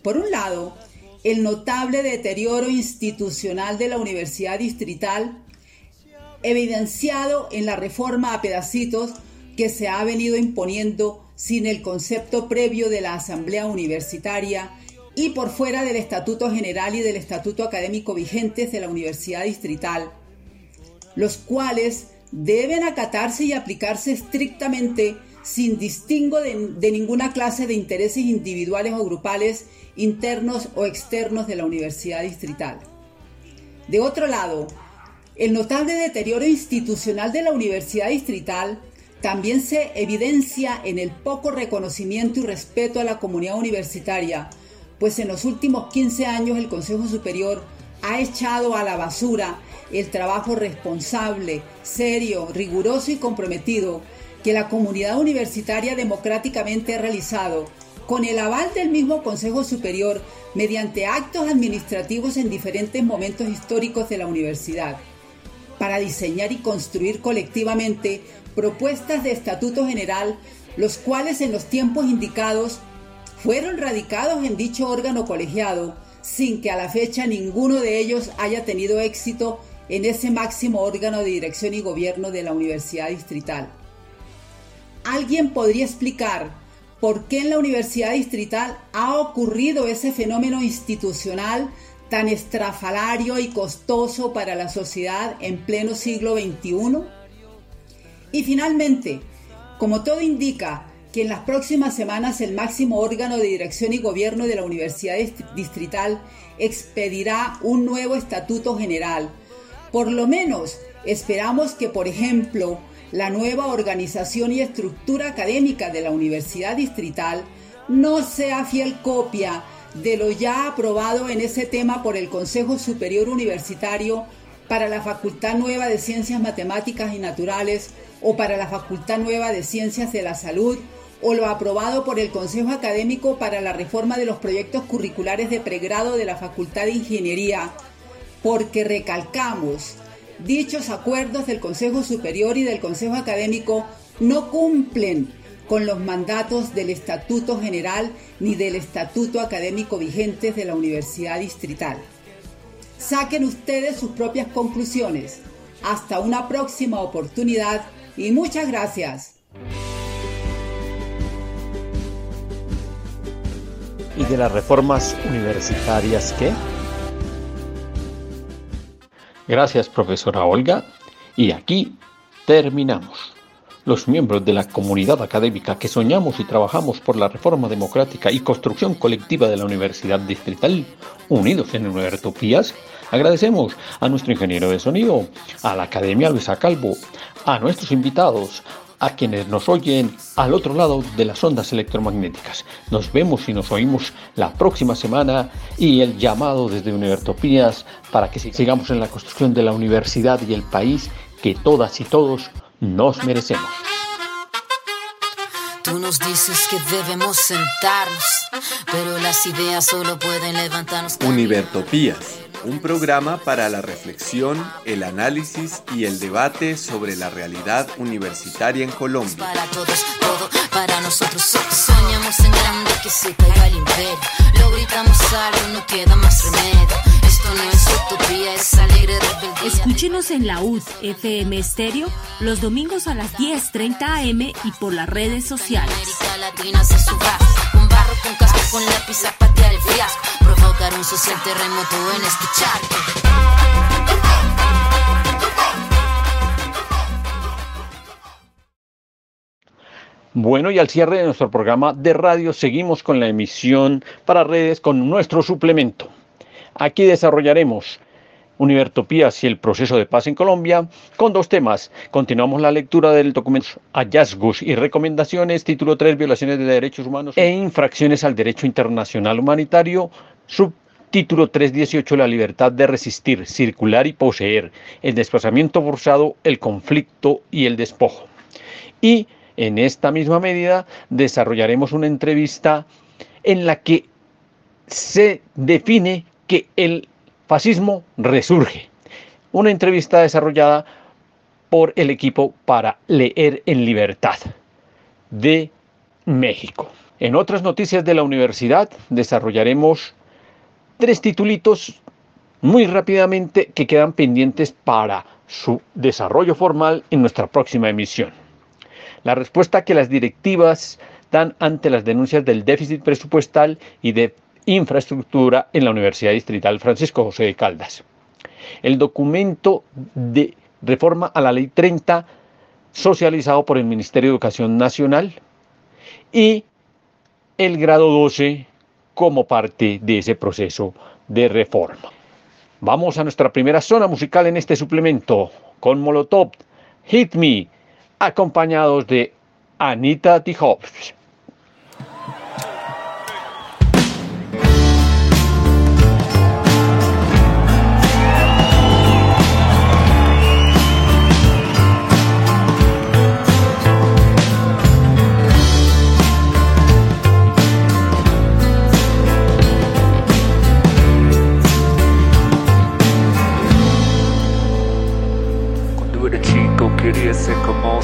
por un lado, el notable deterioro institucional de la Universidad Distrital, evidenciado en la reforma a pedacitos que se ha venido imponiendo sin el concepto previo de la Asamblea Universitaria y por fuera del Estatuto General y del Estatuto Académico vigentes de la Universidad Distrital, los cuales deben acatarse y aplicarse estrictamente sin distingo de, ninguna clase de intereses individuales o grupales internos o externos de la Universidad Distrital. De otro lado, el notable deterioro institucional de la Universidad Distrital también se evidencia en el poco reconocimiento y respeto a la comunidad universitaria, pues en los últimos 15 años el Consejo Superior ha echado a la basura el trabajo responsable, serio, riguroso y comprometido que la comunidad universitaria democráticamente ha realizado con el aval del mismo Consejo Superior mediante actos administrativos en diferentes momentos históricos de la universidad, para diseñar y construir colectivamente propuestas de estatuto general, los cuales en los tiempos indicados fueron radicados en dicho órgano colegiado, sin que a la fecha ninguno de ellos haya tenido éxito en ese máximo órgano de dirección y gobierno de la Universidad Distrital. ¿Alguien podría explicar por qué en la Universidad Distrital ha ocurrido ese fenómeno institucional tan estrafalario y costoso para la sociedad en pleno siglo XXI? Y finalmente, como todo indica que en las próximas semanas el máximo órgano de dirección y gobierno de la Universidad Distrital expedirá un nuevo estatuto general por lo menos esperamos que, por ejemplo, la nueva organización y estructura académica de la Universidad Distrital no sea fiel copia de lo ya aprobado en ese tema por el Consejo Superior Universitario para la Facultad Nueva de Ciencias Matemáticas y Naturales o para la Facultad Nueva de Ciencias de la Salud o lo aprobado por el Consejo Académico para la reforma de los proyectos curriculares de pregrado de la Facultad de Ingeniería porque recalcamos, dichos acuerdos del Consejo Superior y del Consejo Académico no cumplen con los mandatos del Estatuto General ni del Estatuto Académico vigentes de la Universidad Distrital. Saquen ustedes sus propias conclusiones. Hasta una próxima oportunidad y muchas gracias. ¿Y de las reformas universitarias qué? Gracias, profesora Olga. Y aquí terminamos. Los miembros de la comunidad académica que soñamos y trabajamos por la reforma democrática y construcción colectiva de la Universidad Distrital, unidos en Universitopías, agradecemos a nuestro ingeniero de sonido, a la Academia Luisa Calvo, a nuestros invitados, a quienes nos oyen al otro lado de las ondas electromagnéticas. Nos vemos y nos oímos la próxima semana y el llamado desde Univertopías para que sigamos en la construcción de la universidad y el país que todas y todos nos merecemos. Tú nos dices que debemos sentarnos, pero las ideas solo pueden levantarnos. Univertopías un programa para la reflexión, el análisis y el debate sobre la realidad universitaria en Colombia. Para todos, todo para nosotros. Soñamos en grande que se caiga el imperio. Lo gritamos algo, no queda más remedio. Esto no es utopía, es alegre rebeldía. Escúchenos en la UD FM Estéreo los domingos a las 10:30 am y por las redes sociales. América Latina se suba con barro, con casco, con lápiz a el fiasco. Provocar un social terremoto en este charco. Bueno, y al cierre de nuestro programa de radio seguimos con la emisión para redes con nuestro suplemento. Aquí desarrollaremos Univertopías y el proceso de paz en Colombia con dos temas. Continuamos la lectura del documento Hallazgos y recomendaciones, título 3, violaciones de derechos humanos e infracciones al derecho internacional humanitario, subtítulo 318, la libertad de resistir, circular y poseer, el desplazamiento forzado, el conflicto y el despojo. Y en esta misma medida desarrollaremos una entrevista en la que se define que el fascismo resurge. Una entrevista desarrollada por el equipo para leer en libertad de México. En otras noticias de la universidad desarrollaremos tres titulitos muy rápidamente que quedan pendientes para su desarrollo formal en nuestra próxima emisión. La respuesta que las directivas dan ante las denuncias del déficit presupuestal y de infraestructura en la Universidad Distrital Francisco José de Caldas. El documento de reforma a la Ley 30 socializado por el Ministerio de Educación Nacional y el grado 12 como parte de ese proceso de reforma. Vamos a nuestra primera zona musical en este suplemento con Molotov, Hit Me, acompañados de Anita quería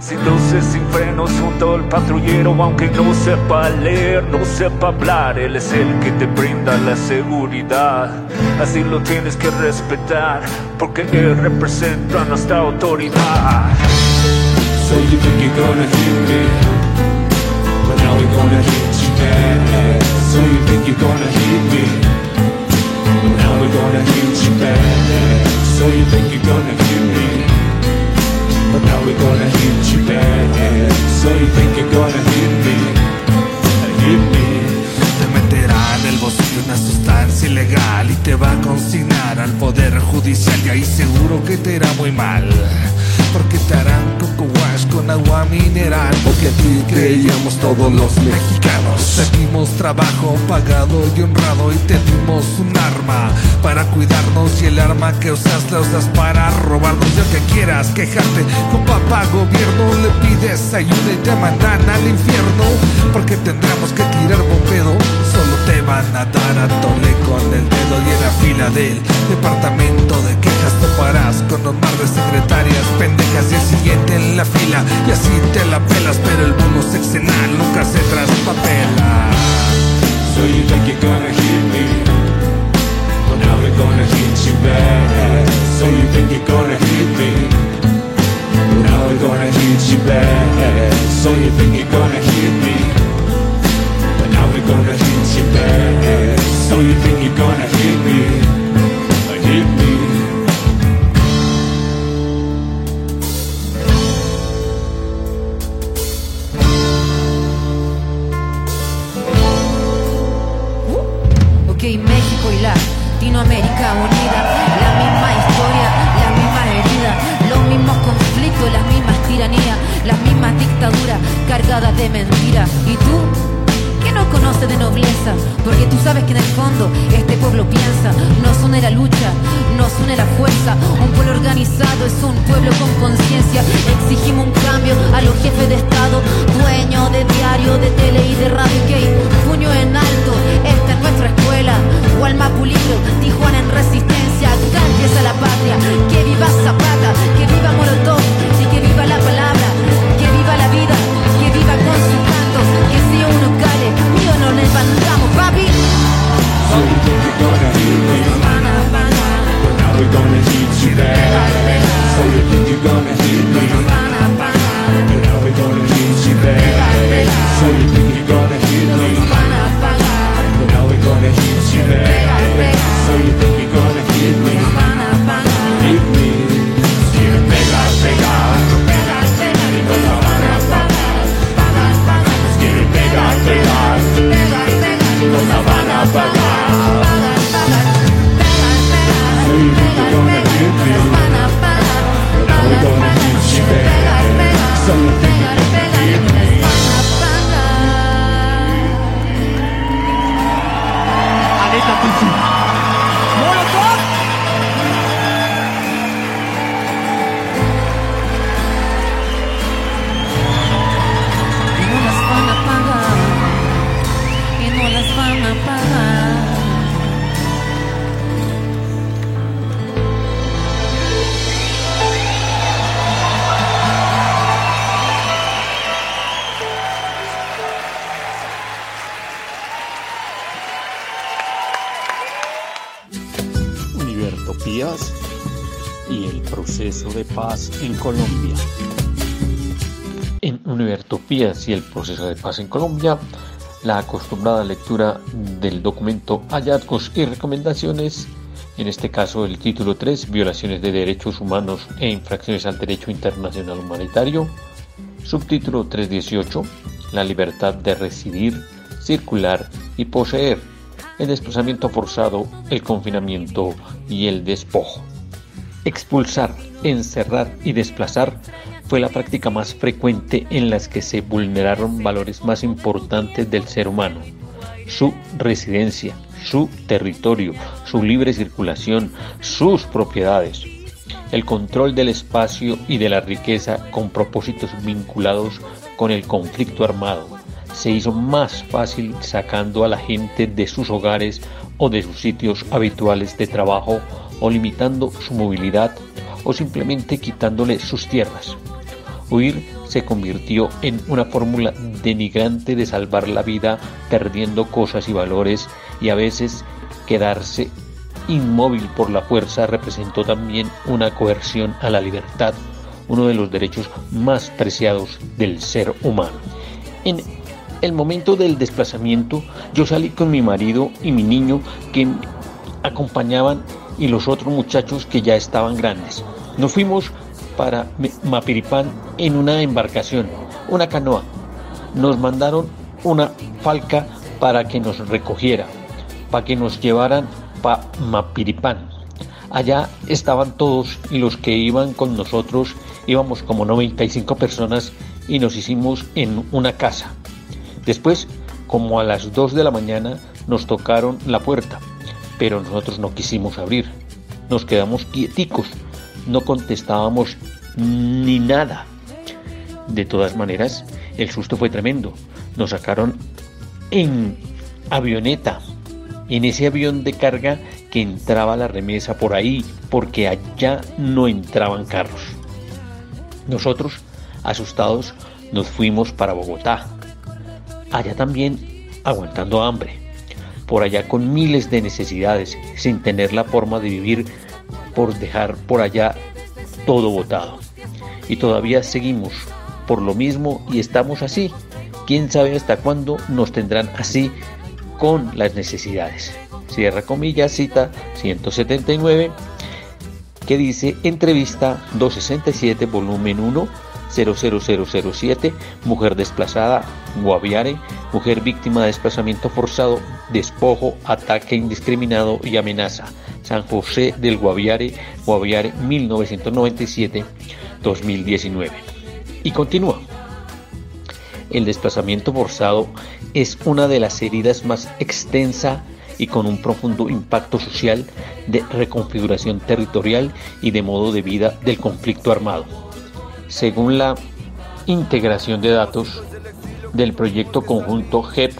sin luces, sin frenos, junto al patrullero, aunque no sepa leer, no sepa hablar, él es el que te brinda la seguridad. Así lo tienes que respetar, porque él representa nuestra autoridad. So you think you're gonna hit me, but now we're gonna hit you back. So you think you're gonna hit me, but now we're gonna hit you back. So you think you're gonna hit me. Now we're gonna hit you bad So you think you're gonna hit me Hit me. Te meterá en el bolsillo una sustancia ilegal Y te va a consignar al poder judicial Y ahí seguro que te irá muy mal porque te harán coco con agua mineral. Porque aquí creíamos todos los mexicanos. Seguimos trabajo pagado y honrado Y te dimos un arma para cuidarnos Y el arma que usas la usas para robarnos. Y aunque quieras quejarte con papá gobierno Le pides ayuda y te mandan al infierno. Porque tendremos que tirar bombedo Solo te van a dar a tole con el dedo Y en la fila del departamento de quejas toparás Con un mar de secretarias pendejas Y el siguiente en la fila y así te la pelas Pero el bono sexenal nunca se traspapela. So you think you're gonna hit me But now we're gonna hit you back So you think you're gonna hit me But now we're gonna hit you back So you think you're gonna hit me But now we're gonna hit Hit me Ok, México y Latinoamérica unida, la misma historia, la misma herida, los mismos conflictos, las mismas tiranías, las mismas dictaduras cargadas de mentira. ¿Y tú? ¿Qué no conoce de nobleza? Porque tú sabes que en el fondo este pueblo piensa, nos une la lucha, nos une la fuerza. Un pueblo organizado es un pueblo con conciencia. Exigimos un cambio a los jefes de Estado, dueños de diario, de tele y de radio. Que puño en alto, esta es nuestra escuela. Gualmapulido, Tijuana en resistencia. Acá empieza la patria. Que viva Zapata, que viva Molotov y que viva la palabra. So you think you're gonna me But now we're gonna hit you back. So you think you're gonna me? But now we're gonna you So you think you're gonna me. But now we're gonna you So you think you're gonna me me Pías paz en Colombia. En Univertopías y el proceso de paz en Colombia, la acostumbrada lectura del documento Hallazgos y Recomendaciones, en este caso el título 3, Violaciones de Derechos Humanos e Infracciones al Derecho Internacional Humanitario, subtítulo 318, La libertad de residir, circular y poseer, el desplazamiento forzado, el confinamiento y el despojo. Expulsar, encerrar y desplazar fue la práctica más frecuente en las que se vulneraron valores más importantes del ser humano, su residencia, su territorio, su libre circulación, sus propiedades, el control del espacio y de la riqueza con propósitos vinculados con el conflicto armado. Se hizo más fácil sacando a la gente de sus hogares o de sus sitios habituales de trabajo o limitando su movilidad o simplemente quitándole sus tierras. Huir se convirtió en una fórmula denigrante de salvar la vida perdiendo cosas y valores y a veces quedarse inmóvil por la fuerza representó también una coerción a la libertad, uno de los derechos más preciados del ser humano. En el momento del desplazamiento yo salí con mi marido y mi niño que acompañaban y los otros muchachos que ya estaban grandes. Nos fuimos para Mapiripán en una embarcación, una canoa. Nos mandaron una falca para que nos recogiera, para que nos llevaran para Mapiripán. Allá estaban todos y los que iban con nosotros íbamos como 95 personas y nos hicimos en una casa. Después, como a las 2 de la mañana, nos tocaron la puerta pero nosotros no quisimos abrir. Nos quedamos quieticos, no contestábamos ni nada. De todas maneras, el susto fue tremendo. Nos sacaron en avioneta, en ese avión de carga que entraba la remesa por ahí, porque allá no entraban carros. Nosotros, asustados, nos fuimos para Bogotá. Allá también aguantando hambre por allá con miles de necesidades, sin tener la forma de vivir por dejar por allá todo botado. Y todavía seguimos por lo mismo y estamos así. Quién sabe hasta cuándo nos tendrán así con las necesidades. Cierra comillas, cita 179, que dice entrevista 267, volumen 1 00007, mujer desplazada, Guaviare, mujer víctima de desplazamiento forzado, despojo, ataque indiscriminado y amenaza. San José del Guaviare, Guaviare 1997-2019. Y continúa. El desplazamiento forzado es una de las heridas más extensa y con un profundo impacto social de reconfiguración territorial y de modo de vida del conflicto armado según la integración de datos del proyecto conjunto GEP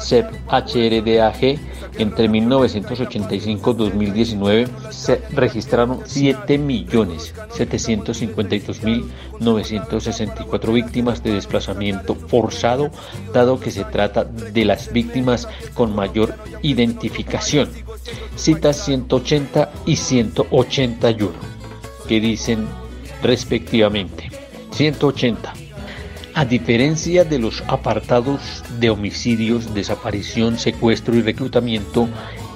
CEP HRDAG entre 1985-2019 se registraron 7.752.964 víctimas de desplazamiento forzado, dado que se trata de las víctimas con mayor identificación. Citas 180 y 181, que dicen respectivamente. 180. A diferencia de los apartados de homicidios, desaparición, secuestro y reclutamiento,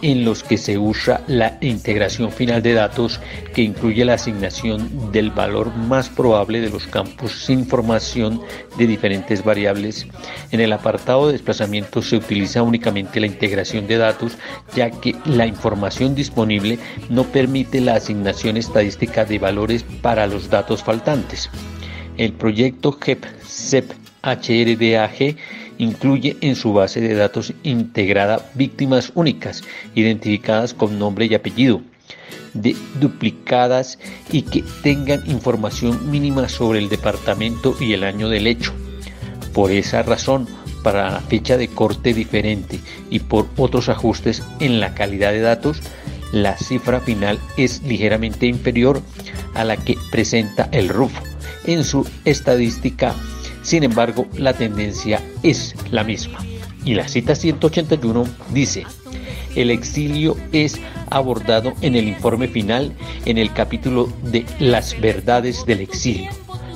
en los que se usa la integración final de datos que incluye la asignación del valor más probable de los campos sin información de diferentes variables. En el apartado de desplazamiento se utiliza únicamente la integración de datos ya que la información disponible no permite la asignación estadística de valores para los datos faltantes. El proyecto GEP-CEP HRDAG incluye en su base de datos integrada víctimas únicas, identificadas con nombre y apellido, de duplicadas y que tengan información mínima sobre el departamento y el año del hecho. Por esa razón, para la fecha de corte diferente y por otros ajustes en la calidad de datos, la cifra final es ligeramente inferior a la que presenta el RUF en su estadística. Sin embargo, la tendencia es la misma. Y la cita 181 dice, el exilio es abordado en el informe final en el capítulo de las verdades del exilio,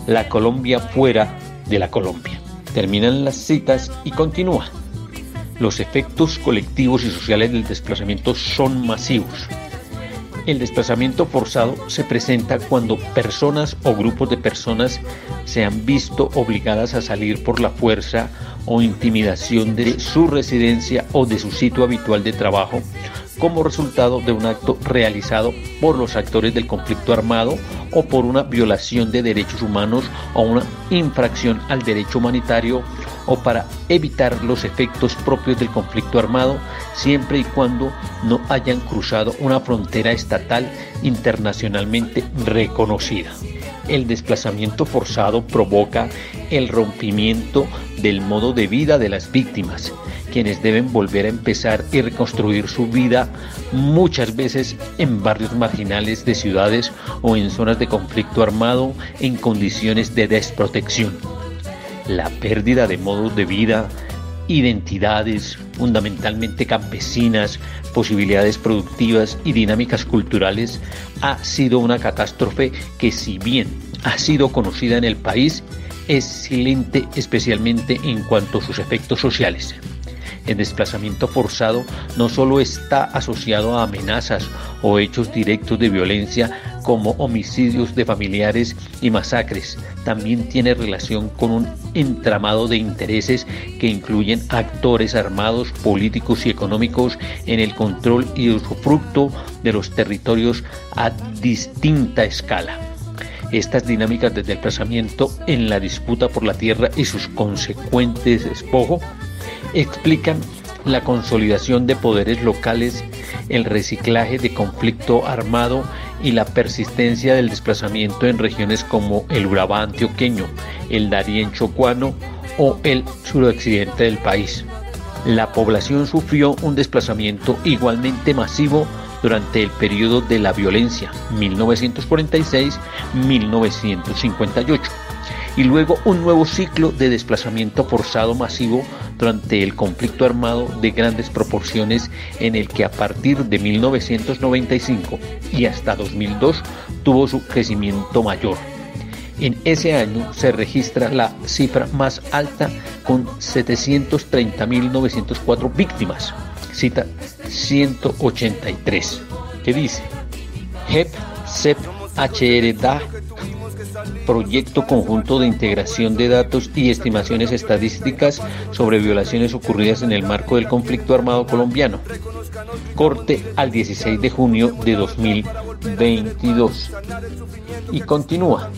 la Colombia fuera de la Colombia. Terminan las citas y continúa. Los efectos colectivos y sociales del desplazamiento son masivos. El desplazamiento forzado se presenta cuando personas o grupos de personas se han visto obligadas a salir por la fuerza o intimidación de su residencia o de su sitio habitual de trabajo como resultado de un acto realizado por los actores del conflicto armado o por una violación de derechos humanos o una infracción al derecho humanitario o para evitar los efectos propios del conflicto armado siempre y cuando no hayan cruzado una frontera estatal internacionalmente reconocida. El desplazamiento forzado provoca el rompimiento del modo de vida de las víctimas, quienes deben volver a empezar y reconstruir su vida muchas veces en barrios marginales de ciudades o en zonas de conflicto armado en condiciones de desprotección. La pérdida de modos de vida, identidades fundamentalmente campesinas, posibilidades productivas y dinámicas culturales ha sido una catástrofe que si bien ha sido conocida en el país, es silente especialmente en cuanto a sus efectos sociales. El desplazamiento forzado no solo está asociado a amenazas o hechos directos de violencia como homicidios de familiares y masacres, también tiene relación con un entramado de intereses que incluyen actores armados, políticos y económicos en el control y usufructo de los territorios a distinta escala. Estas dinámicas de desplazamiento en la disputa por la tierra y sus consecuentes despojo explican la consolidación de poderes locales, el reciclaje de conflicto armado y la persistencia del desplazamiento en regiones como el Urabá antioqueño, el Darién chocuano o el suroccidente del país. La población sufrió un desplazamiento igualmente masivo durante el periodo de la violencia 1946-1958 y luego un nuevo ciclo de desplazamiento forzado masivo durante el conflicto armado de grandes proporciones en el que a partir de 1995 y hasta 2002 tuvo su crecimiento mayor. En ese año se registra la cifra más alta con 730.904 víctimas, cita 183, que dice, HEP, CEP, HRDA, Proyecto Conjunto de Integración de Datos y Estimaciones Estadísticas sobre violaciones ocurridas en el marco del conflicto armado colombiano. Corte al 16 de junio de 2022. Y continúa.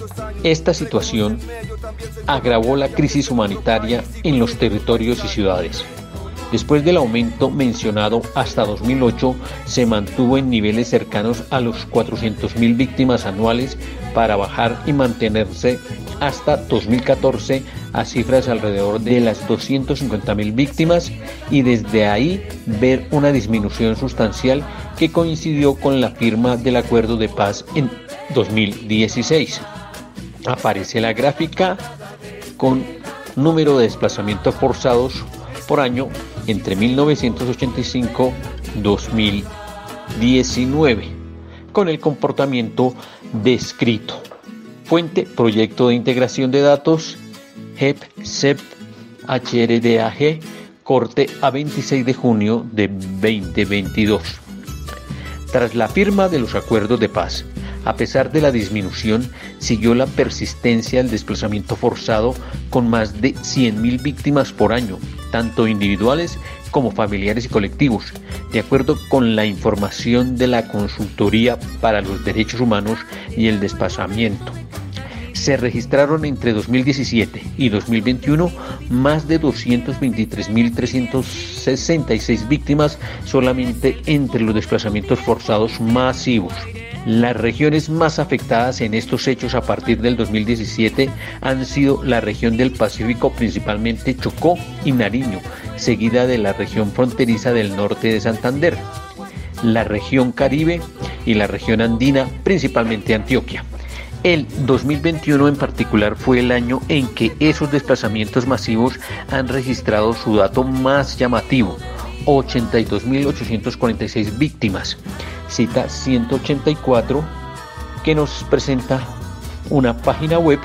Esta situación agravó la crisis humanitaria en los territorios y ciudades. Después del aumento mencionado hasta 2008, se mantuvo en niveles cercanos a los 400.000 víctimas anuales para bajar y mantenerse hasta 2014 a cifras alrededor de las 250.000 víctimas y desde ahí ver una disminución sustancial que coincidió con la firma del acuerdo de paz en 2016. Aparece la gráfica con número de desplazamientos forzados por año entre 1985-2019, con el comportamiento descrito. Fuente, Proyecto de Integración de Datos, HEP, CEP, HRDAG, corte a 26 de junio de 2022. Tras la firma de los acuerdos de paz, a pesar de la disminución, siguió la persistencia del desplazamiento forzado con más de 100.000 víctimas por año, tanto individuales como familiares y colectivos, de acuerdo con la información de la Consultoría para los Derechos Humanos y el Desplazamiento. Se registraron entre 2017 y 2021 más de 223.366 víctimas solamente entre los desplazamientos forzados masivos. Las regiones más afectadas en estos hechos a partir del 2017 han sido la región del Pacífico, principalmente Chocó y Nariño, seguida de la región fronteriza del norte de Santander, la región Caribe y la región andina, principalmente Antioquia. El 2021 en particular fue el año en que esos desplazamientos masivos han registrado su dato más llamativo, 82.846 víctimas. Cita 184 que nos presenta una página web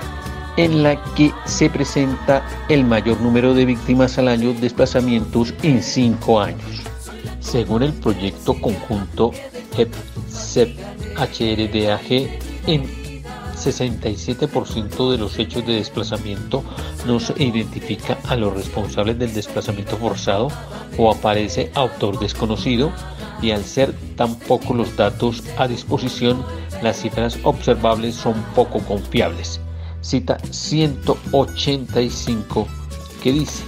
en la que se presenta el mayor número de víctimas al año de desplazamientos en cinco años. Según el proyecto conjunto HEP-CEP-HRDAG, en 67% de los hechos de desplazamiento no se identifica a los responsables del desplazamiento forzado o aparece autor desconocido y al ser tan pocos los datos a disposición, las cifras observables son poco confiables. Cita 185 que dice,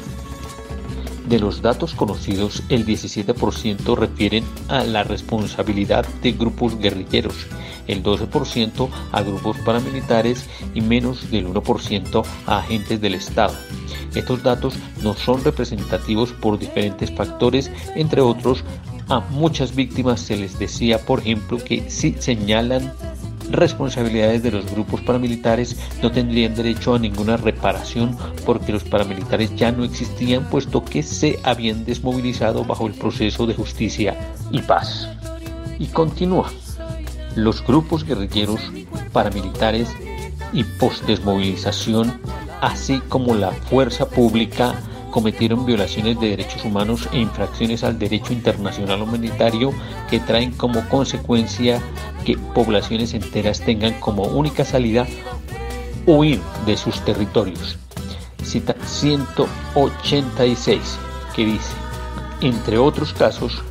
de los datos conocidos, el 17% refieren a la responsabilidad de grupos guerrilleros, el 12% a grupos paramilitares y menos del 1% a agentes del Estado. Estos datos no son representativos por diferentes factores, entre otros, a muchas víctimas se les decía, por ejemplo, que si señalan responsabilidades de los grupos paramilitares no tendrían derecho a ninguna reparación porque los paramilitares ya no existían puesto que se habían desmovilizado bajo el proceso de justicia y paz. Y continúa. Los grupos guerrilleros, paramilitares y postdesmovilización, así como la fuerza pública, cometieron violaciones de derechos humanos e infracciones al derecho internacional humanitario que traen como consecuencia que poblaciones enteras tengan como única salida huir de sus territorios. Cita 186 que dice, entre otros casos,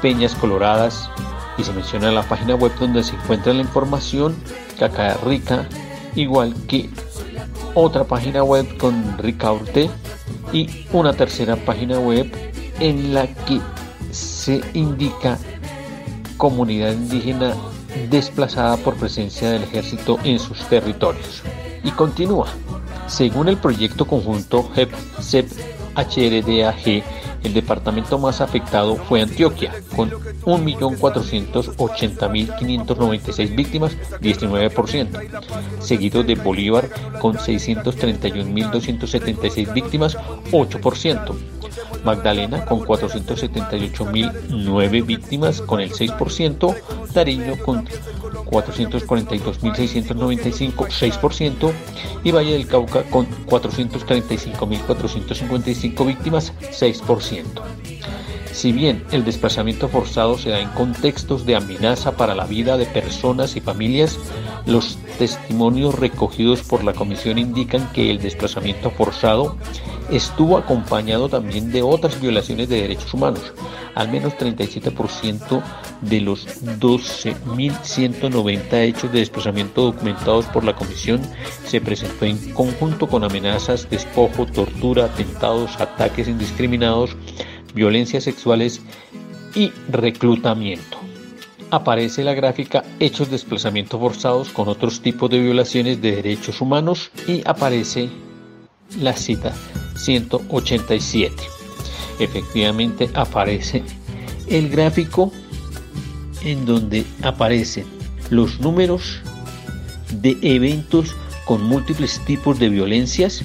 Peñas Coloradas, y se menciona en la página web donde se encuentra la información, Caca Rica, igual que otra página web con Ricaurte y una tercera página web en la que se indica comunidad indígena desplazada por presencia del ejército en sus territorios. Y continúa. Según el proyecto conjunto HEP-CEP-HRDAG, el departamento más afectado fue Antioquia, con 1.480.596 víctimas, 19%, seguido de Bolívar con 631.276 víctimas, 8%, Magdalena con 478.009 víctimas con el 6%, Tariño con 442.695, 6%, y Valle del Cauca con 435.455 víctimas, 6%. Si bien el desplazamiento forzado se da en contextos de amenaza para la vida de personas y familias, los testimonios recogidos por la comisión indican que el desplazamiento forzado estuvo acompañado también de otras violaciones de derechos humanos. Al menos 37% de los 12.190 hechos de desplazamiento documentados por la comisión se presentó en conjunto con amenazas, despojo, tortura, atentados, ataques indiscriminados, violencias sexuales y reclutamiento. Aparece la gráfica hechos de desplazamiento forzados con otros tipos de violaciones de derechos humanos y aparece la cita 187. Efectivamente aparece el gráfico en donde aparecen los números de eventos con múltiples tipos de violencias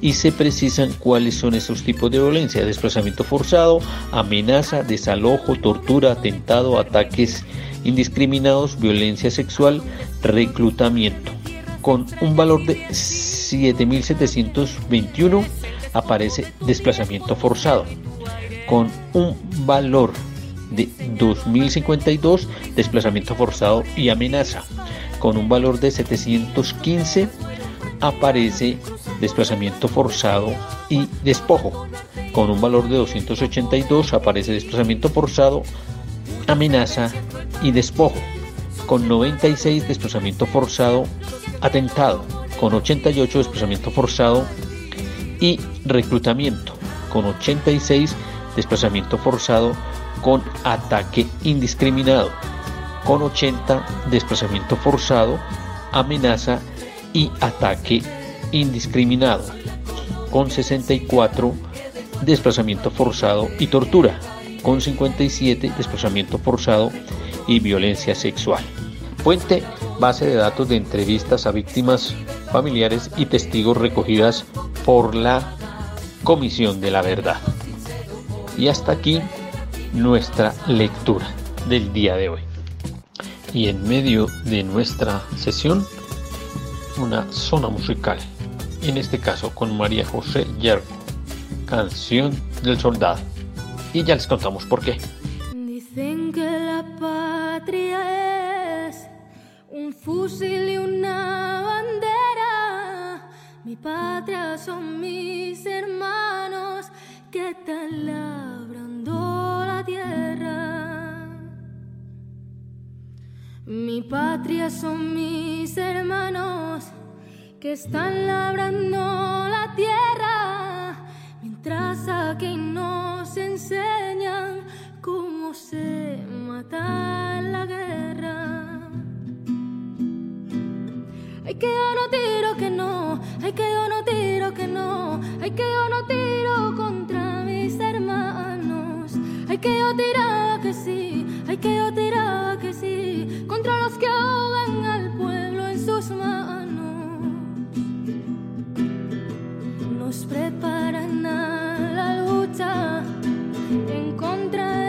y se precisan cuáles son esos tipos de violencia, desplazamiento forzado, amenaza, desalojo, tortura, atentado, ataques indiscriminados, violencia sexual, reclutamiento. Con un valor de 7.721 aparece desplazamiento forzado. Con un valor de 2052 desplazamiento forzado y amenaza. Con un valor de 715 aparece desplazamiento forzado y despojo. Con un valor de 282 aparece desplazamiento forzado, amenaza y despojo. Con 96 desplazamiento forzado, atentado. Con 88 desplazamiento forzado y reclutamiento. Con 86 desplazamiento forzado con ataque indiscriminado. Con 80 desplazamiento forzado, amenaza y ataque indiscriminado, con 64 desplazamiento forzado y tortura, con 57 desplazamiento forzado y violencia sexual. Fuente base de datos de entrevistas a víctimas, familiares y testigos recogidas por la Comisión de la Verdad. Y hasta aquí nuestra lectura del día de hoy. Y en medio de nuestra sesión, una zona musical, en este caso con María José Yergo, canción del soldado. Y ya les contamos por qué. Dicen que la patria es un fusil y una bandera. Mi patria son mis hermanos que están labrando la tierra. Mi patria son mis hermanos que están labrando la tierra, mientras aquí nos enseñan cómo se mata la guerra. Hay que yo no tiro que no, hay que yo no tiro que no, hay que yo no tiro contra mis hermanos, hay que yo tirar que sí, hay que yo tirar que sí, contra los que ahogan al pueblo en sus manos. Nos preparan a la lucha en contra de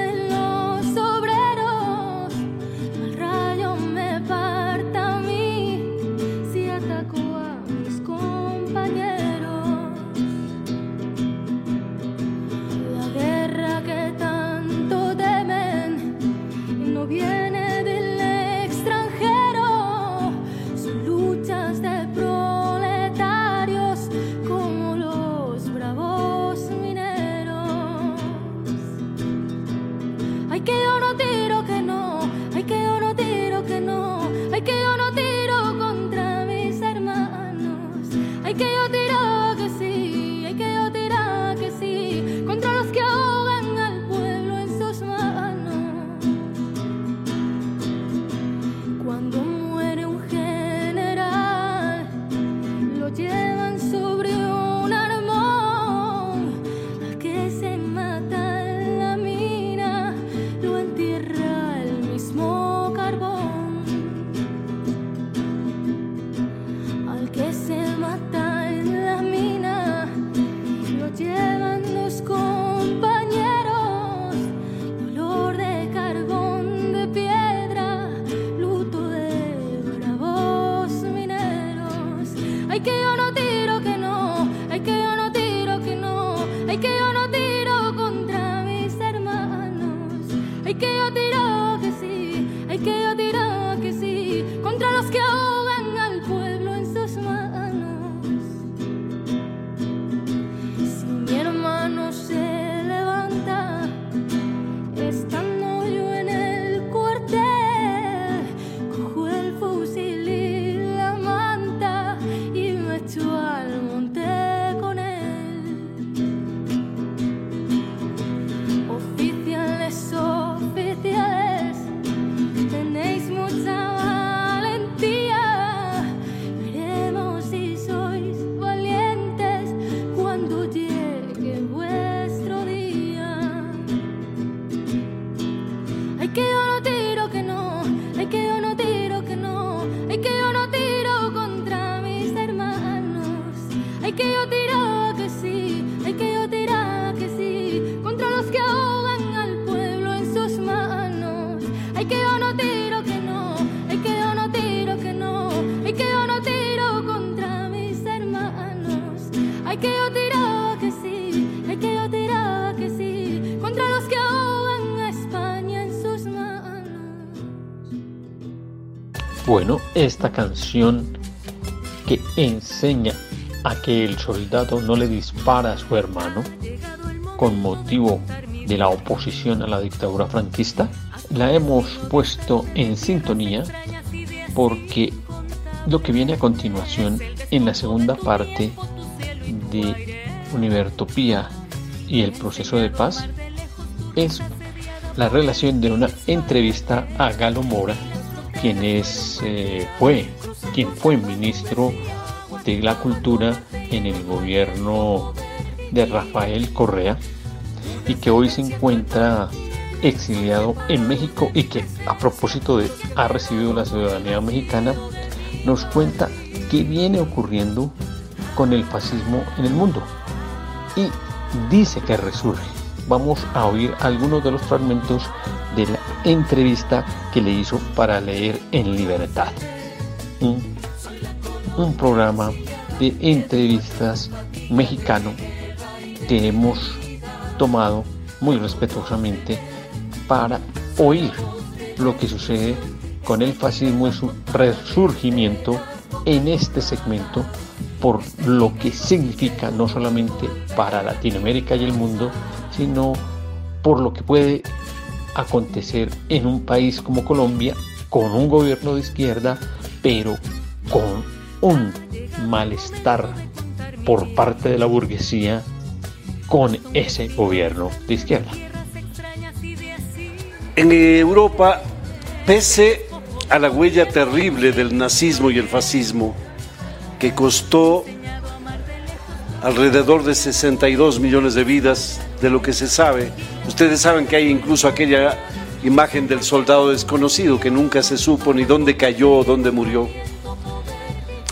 esta canción que enseña a que el soldado no le dispara a su hermano con motivo de la oposición a la dictadura franquista, la hemos puesto en sintonía porque lo que viene a continuación en la segunda parte de Univertopía y el proceso de paz es la relación de una entrevista a Galo Mora, quien es, eh, fue, quien fue ministro de la Cultura en el gobierno de Rafael Correa y que hoy se encuentra exiliado en México y que a propósito de ha recibido la ciudadanía mexicana, nos cuenta qué viene ocurriendo con el fascismo en el mundo y dice que resurge. Vamos a oír algunos de los fragmentos de la entrevista que le hizo para leer en libertad. Un, programa de entrevistas mexicano que hemos tomado muy respetuosamente para oír lo que sucede con el fascismo y su resurgimiento en este segmento por lo que significa no solamente para Latinoamérica y el mundo, sino por lo que puede acontecer en un país como Colombia con un gobierno de izquierda, pero con un malestar por parte de la burguesía con ese gobierno de izquierda. En Europa, pese a la huella terrible del nazismo y el fascismo, que costó alrededor de 62 millones de vidas, de lo que se sabe, ustedes saben que hay incluso aquella imagen del soldado desconocido que nunca se supo ni dónde cayó o dónde murió.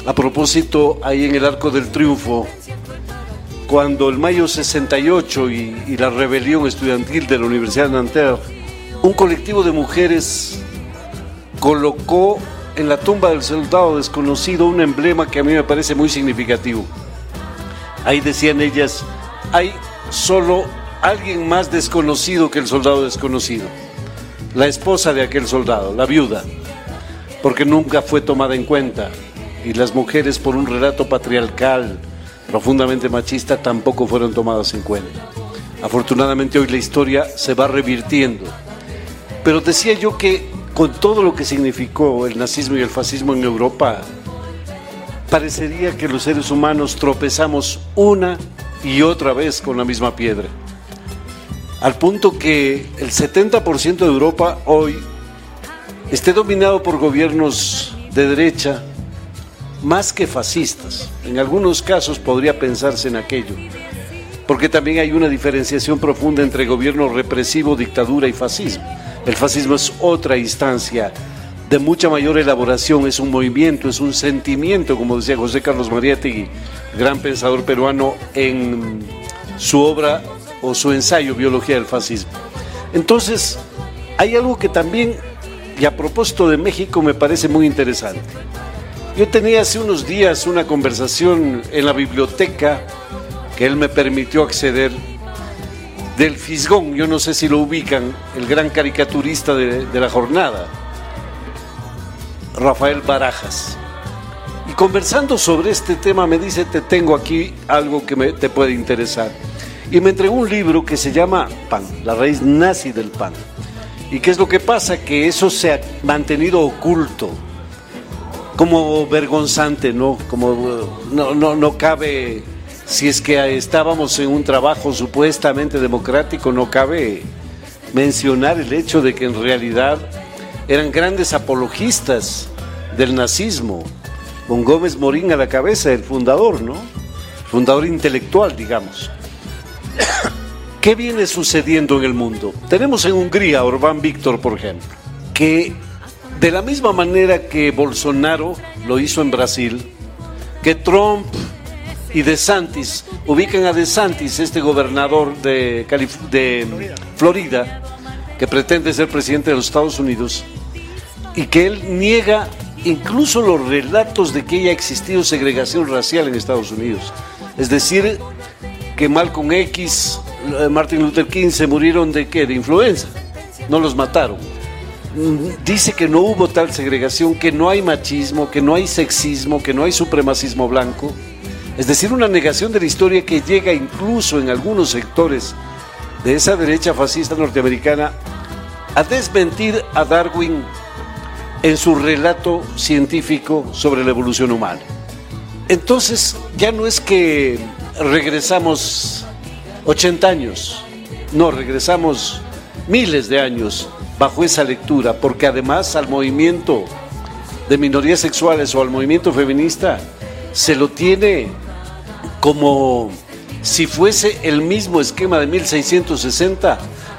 A propósito, ahí en el Arco del Triunfo, cuando el mayo 68 y, y la rebelión estudiantil de la Universidad de Nanterre, un colectivo de mujeres colocó en la tumba del soldado desconocido un emblema que a mí me parece muy significativo. Ahí decían ellas, hay solo alguien más desconocido que el soldado desconocido, la esposa de aquel soldado, la viuda, porque nunca fue tomada en cuenta y las mujeres por un relato patriarcal profundamente machista tampoco fueron tomadas en cuenta. Afortunadamente hoy la historia se va revirtiendo. Pero decía yo que con todo lo que significó el nazismo y el fascismo en Europa, parecería que los seres humanos tropezamos una y otra vez con la misma piedra. Al punto que el 70% de Europa hoy esté dominado por gobiernos de derecha, más que fascistas. En algunos casos podría pensarse en aquello, porque también hay una diferenciación profunda entre gobierno represivo, dictadura y fascismo. El fascismo es otra instancia de mucha mayor elaboración, es un movimiento, es un sentimiento, como decía José Carlos Mariátegui, gran pensador peruano, en su obra o su ensayo Biología del Fascismo. Entonces, hay algo que también, y a propósito de México, me parece muy interesante. Yo tenía hace unos días una conversación en la biblioteca que él me permitió acceder del Fisgón, yo no sé si lo ubican, el gran caricaturista de, la jornada, Rafael Barajas. Y conversando sobre este tema me dice, te tengo aquí algo que me, te puede interesar. Y me entregó un libro que se llama Pan, la raíz nazi del pan. ¿Y qué es lo que pasa? Que eso se ha mantenido oculto como vergonzante, ¿no? Como no, no, no cabe, si es que estábamos en un trabajo supuestamente democrático, no cabe mencionar el hecho de que en realidad eran grandes apologistas del nazismo, con Gómez Morín a la cabeza, el fundador, ¿no? Fundador intelectual, digamos. ¿Qué viene sucediendo en el mundo? Tenemos en Hungría a Orbán Víctor, por ejemplo, que de la misma manera que Bolsonaro lo hizo en Brasil, que Trump y DeSantis ubican a DeSantis, este gobernador de, de Florida, que pretende ser presidente de los Estados Unidos, y que él niega incluso los relatos de que haya existido segregación racial en Estados Unidos. Es decir, que Malcolm X, Martin Luther King se murieron de qué? De influenza. No los mataron dice que no hubo tal segregación, que no hay machismo, que no hay sexismo, que no hay supremacismo blanco. Es decir, una negación de la historia que llega incluso en algunos sectores de esa derecha fascista norteamericana a desmentir a Darwin en su relato científico sobre la evolución humana. Entonces, ya no es que regresamos 80 años, no, regresamos miles de años bajo esa lectura, porque además al movimiento de minorías sexuales o al movimiento feminista se lo tiene como si fuese el mismo esquema de 1660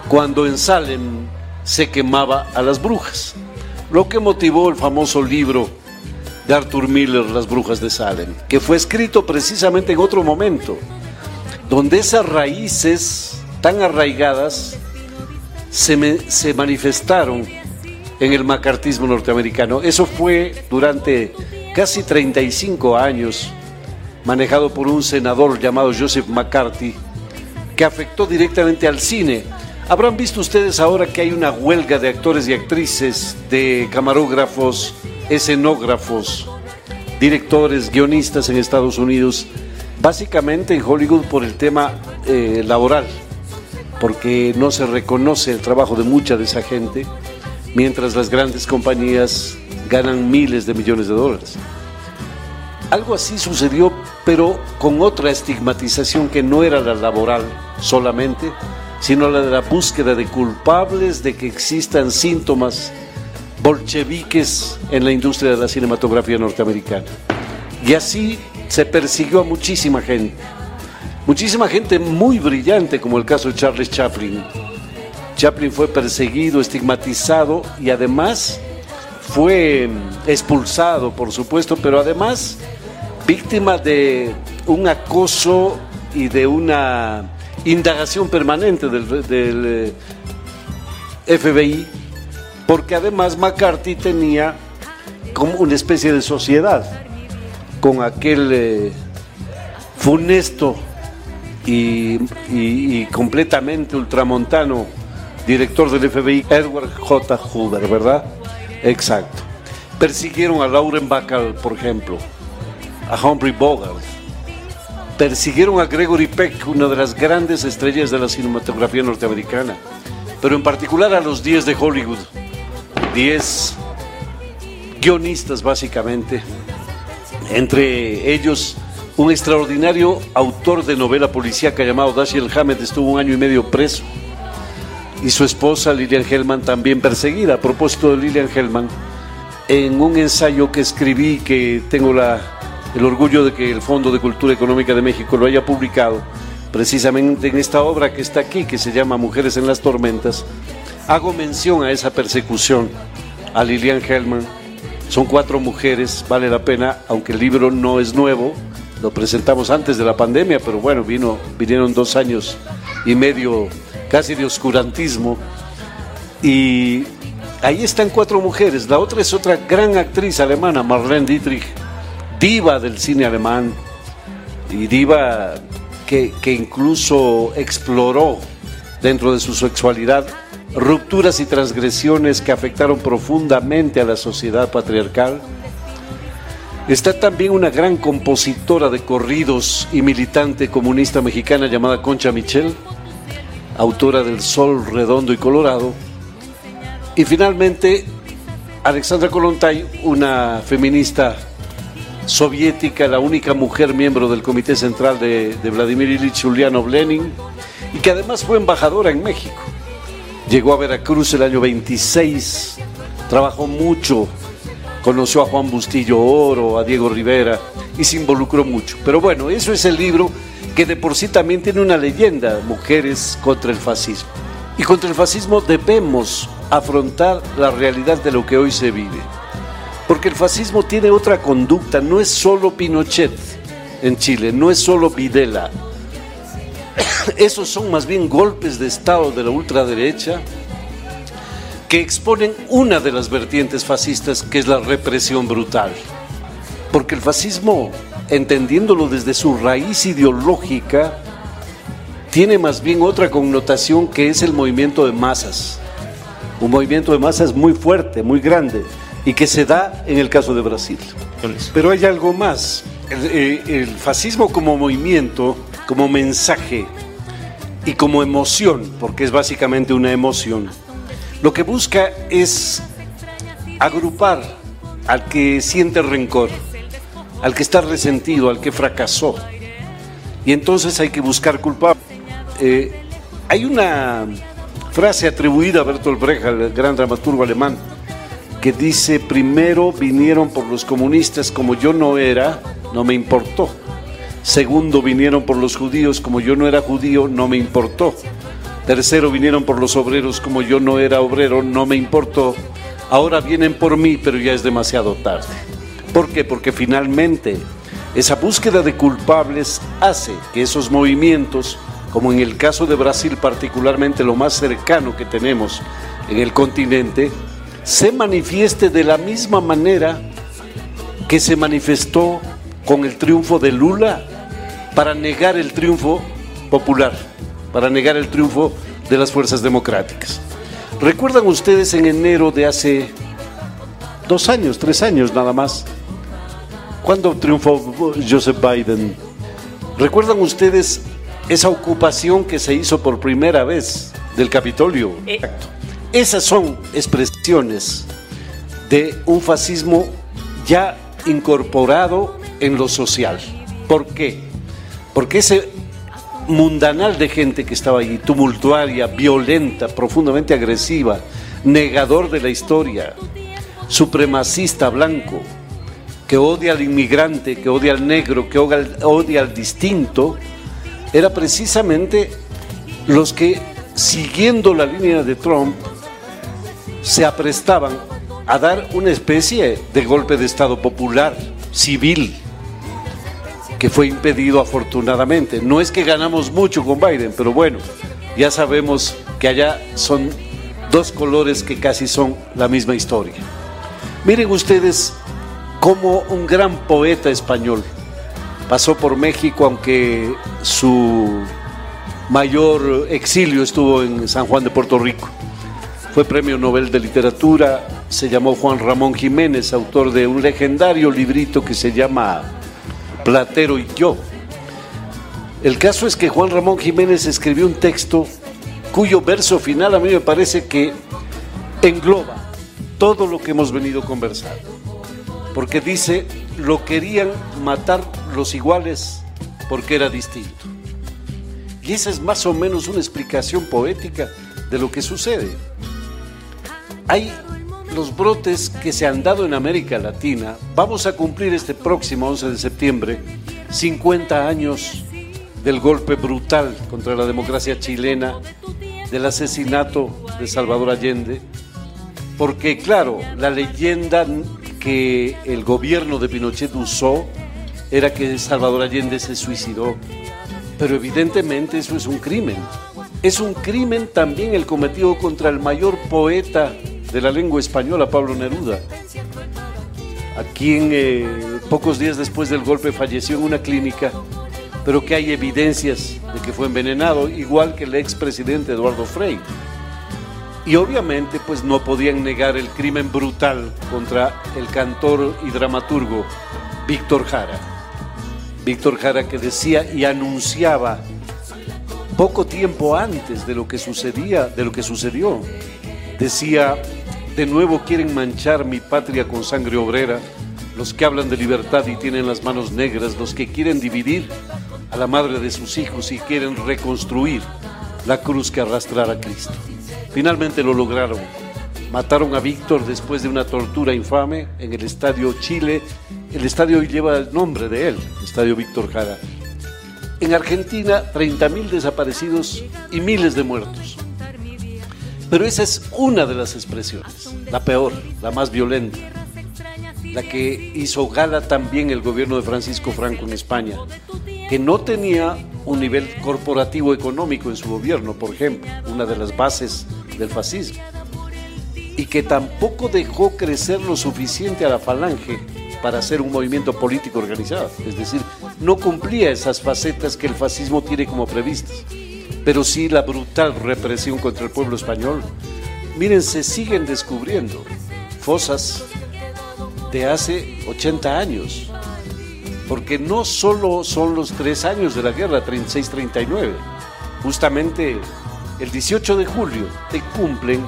cuando en Salem se quemaba a las brujas, lo que motivó el famoso libro de Arthur Miller, Las brujas de Salem, que fue escrito precisamente en otro momento, donde esas raíces tan arraigadas se, se manifestaron en el macartismo norteamericano. Eso fue durante casi 35 años, manejado por un senador llamado Joseph McCarthy, que afectó directamente al cine. Habrán visto ustedes ahora que hay una huelga de actores y actrices, de camarógrafos, escenógrafos, directores, guionistas en Estados Unidos, básicamente en Hollywood por el tema eh, laboral, porque no se reconoce el trabajo de mucha de esa gente, mientras las grandes compañías ganan miles de millones de dólares. Algo así sucedió, pero con otra estigmatización que no era la laboral solamente, sino la de la búsqueda de culpables de que existan síntomas bolcheviques en la industria de la cinematografía norteamericana. Y así se persiguió a muchísima gente. Muchísima gente muy brillante, como el caso de Charles Chaplin. Chaplin fue perseguido, estigmatizado y además fue mm, expulsado, por supuesto, pero además víctima de un acoso y de una indagación permanente del, del, eh, FBI, porque además McCarthy tenía como una especie de sociedad con aquel eh, funesto y, y- completamente ultramontano director del FBI, Edward J. Hoover, ¿verdad? Exacto. Persiguieron a Lauren Bacall, por ejemplo, a Humphrey Bogart. Persiguieron a Gregory Peck, una de las grandes estrellas de la cinematografía norteamericana, pero en particular a los 10 de Hollywood. 10 guionistas, básicamente, entre ellos un extraordinario autor de novela policíaca llamado Dashiell Hammett estuvo un año y medio preso y su esposa Lilian Hellman también perseguida. A propósito de Lilian Hellman, en un ensayo que escribí que tengo el orgullo de que el Fondo de Cultura Económica de México lo haya publicado, precisamente en esta obra que está aquí, que se llama Mujeres en las Tormentas, hago mención a esa persecución a Lilian Hellman. Son cuatro mujeres, vale la pena, aunque el libro no es nuevo, lo presentamos antes de la pandemia, pero bueno, vino, vinieron dos años y medio casi de oscurantismo. Y ahí están cuatro mujeres. La otra es otra gran actriz alemana, Marlene Dietrich, diva del cine alemán y diva que, que incluso exploró dentro de su sexualidad rupturas y transgresiones que afectaron profundamente a la sociedad patriarcal. Está también una gran compositora de corridos y militante comunista mexicana llamada Concha Michel, autora del Sol Redondo y Colorado. Y finalmente, Alexandra Kolontai, una feminista soviética, la única mujer miembro del Comité Central de, de Vladimir Ilich Ulyanov Lenin, y que además fue embajadora en México. Llegó a Veracruz el año 26, trabajó mucho, conoció a Juan Bustillo Oro, a Diego Rivera y se involucró mucho. Pero bueno, eso es el libro que de por sí también tiene una leyenda, Mujeres contra el fascismo. Y contra el fascismo debemos afrontar la realidad de lo que hoy se vive. Porque el fascismo tiene otra conducta, no es solo Pinochet en Chile, no es solo Videla. Esos son más bien golpes de Estado de la ultraderecha que exponen una de las vertientes fascistas, que es la represión brutal. Porque el fascismo, entendiéndolo desde su raíz ideológica, tiene más bien otra connotación que es el movimiento de masas. Un movimiento de masas muy fuerte, muy grande, y que se da en el caso de Brasil. Pero hay algo más. El, eh, el fascismo como movimiento, como mensaje y como emoción, porque es básicamente una emoción, lo que busca es agrupar al que siente rencor, al que está resentido, al que fracasó. Y entonces hay que buscar culpables. Eh, hay una frase atribuida a Bertolt Brecht, al gran dramaturgo alemán, que dice, primero vinieron por los comunistas como yo no era, no me importó. Segundo, vinieron por los judíos como yo no era judío, no me importó. Tercero, vinieron por los obreros como yo no era obrero, no me importó. Ahora vienen por mí, pero ya es demasiado tarde. ¿Por qué? Porque finalmente esa búsqueda de culpables hace que esos movimientos, como en el caso de Brasil particularmente lo más cercano que tenemos en el continente, se manifieste de la misma manera que se manifestó con el triunfo de Lula para negar el triunfo popular, para negar el triunfo de las fuerzas democráticas. ¿Recuerdan ustedes en enero de hace dos años, tres años nada más, cuando triunfó Joseph Biden? ¿Recuerdan ustedes esa ocupación que se hizo por primera vez del Capitolio? Exacto. Esas son expresiones de un fascismo ya incorporado en lo social. ¿Por qué? Porque ese mundanal de gente que estaba allí, tumultuaria, violenta, profundamente agresiva, negador de la historia, supremacista blanco, que odia al inmigrante, que odia al negro, que odia al, distinto, era precisamente los que, siguiendo la línea de Trump, se aprestaban a dar una especie de golpe de Estado popular, civil, que fue impedido afortunadamente. No es que ganamos mucho con Biden, pero bueno, ya sabemos que allá son dos colores que casi son la misma historia. Miren ustedes cómo un gran poeta español pasó por México, aunque su mayor exilio estuvo en San Juan de Puerto Rico. Fue premio Nobel de Literatura, se llamó Juan Ramón Jiménez, autor de un legendario librito que se llama Platero y yo. El caso es que Juan Ramón Jiménez escribió un texto cuyo verso final a mí me parece que engloba todo lo que hemos venido conversando. Porque dice, lo querían matar los iguales porque era distinto. Y esa es más o menos una explicación poética de lo que sucede. Hay los brotes que se han dado en América Latina, vamos a cumplir este próximo 11 de septiembre 50 años del golpe brutal contra la democracia chilena, del asesinato de Salvador Allende, porque claro, la leyenda que el gobierno de Pinochet usó era que Salvador Allende se suicidó, pero evidentemente eso es un crimen. Es un crimen también el cometido contra el mayor poeta de la lengua española, Pablo Neruda, a quien eh, pocos días después del golpe falleció en una clínica, pero que hay evidencias de que fue envenenado, igual que el expresidente Eduardo Frei. Y obviamente pues no podían negar el crimen brutal contra el cantor y dramaturgo Víctor Jara. Víctor Jara que decía y anunciaba poco tiempo antes de lo que sucedía, de lo que sucedió, decía de nuevo quieren manchar mi patria con sangre obrera, los que hablan de libertad y tienen las manos negras, los que quieren dividir a la madre de sus hijos y quieren reconstruir la cruz que arrastrara a Cristo. Finalmente lo lograron. Mataron a Víctor después de una tortura infame en el Estadio Chile. El estadio lleva el nombre de él, Estadio Víctor Jara. En Argentina, 30.000 desaparecidos y miles de muertos. Pero esa es una de las expresiones, la peor, la más violenta, la que hizo gala también el gobierno de Francisco Franco en España, que no tenía un nivel corporativo económico en su gobierno, por ejemplo, una de las bases del fascismo, y que tampoco dejó crecer lo suficiente a la falange para hacer un movimiento político organizado, es decir, no cumplía esas facetas que el fascismo tiene como previstas pero sí la brutal represión contra el pueblo español. Miren, se siguen descubriendo fosas de hace 80 años, porque no solo son los tres años de la guerra, 36-39, justamente el 18 de julio te cumplen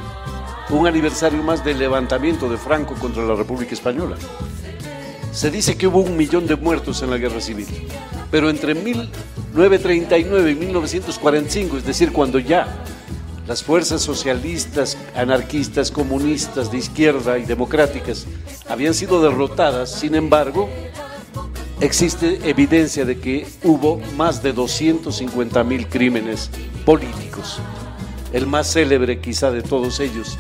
un aniversario más del levantamiento de Franco contra la República Española. Se dice que hubo un millón de muertos en la guerra civil, pero entre 1939 y 1945, es decir, cuando ya las fuerzas socialistas, anarquistas, comunistas, de izquierda y democráticas habían sido derrotadas, sin embargo, existe evidencia de que hubo más de 250 mil crímenes políticos. El más célebre quizá de todos ellos,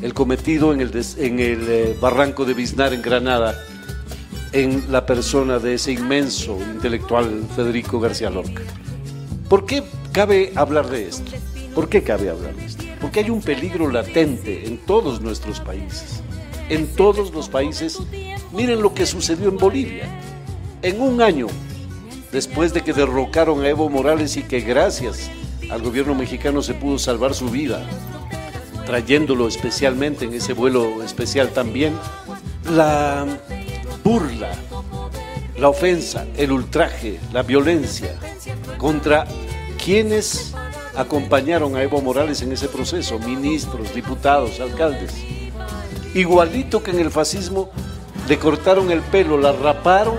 el cometido en el, eh, barranco de Biznar en Granada, en la persona de ese inmenso intelectual Federico García Lorca. ¿Por qué cabe hablar de esto? ¿Por qué cabe hablar de esto? Porque hay un peligro latente en todos nuestros países. En todos los países, miren lo que sucedió en Bolivia. En un año, después de que derrocaron a Evo Morales y que gracias al gobierno mexicano se pudo salvar su vida, trayéndolo especialmente en ese vuelo especial también, la burla, la ofensa, el ultraje, la violencia contra quienes acompañaron a Evo Morales en ese proceso, ministros, diputados, alcaldes. Igualito que en el fascismo, le cortaron el pelo, la raparon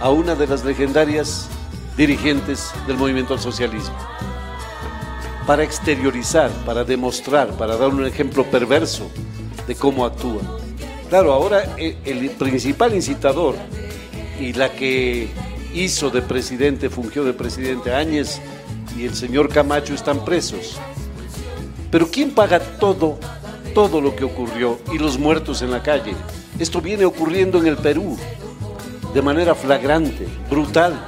a una de las legendarias dirigentes del movimiento al socialismo. Para exteriorizar, para demostrar, para dar un ejemplo perverso de cómo actúan. Claro, ahora eh, el principal incitador y la que hizo de presidente, fungió de presidente Áñez y el señor Camacho están presos. Pero ¿quién paga todo, todo lo que ocurrió y los muertos en la calle? Esto viene ocurriendo en el Perú de manera flagrante, brutal.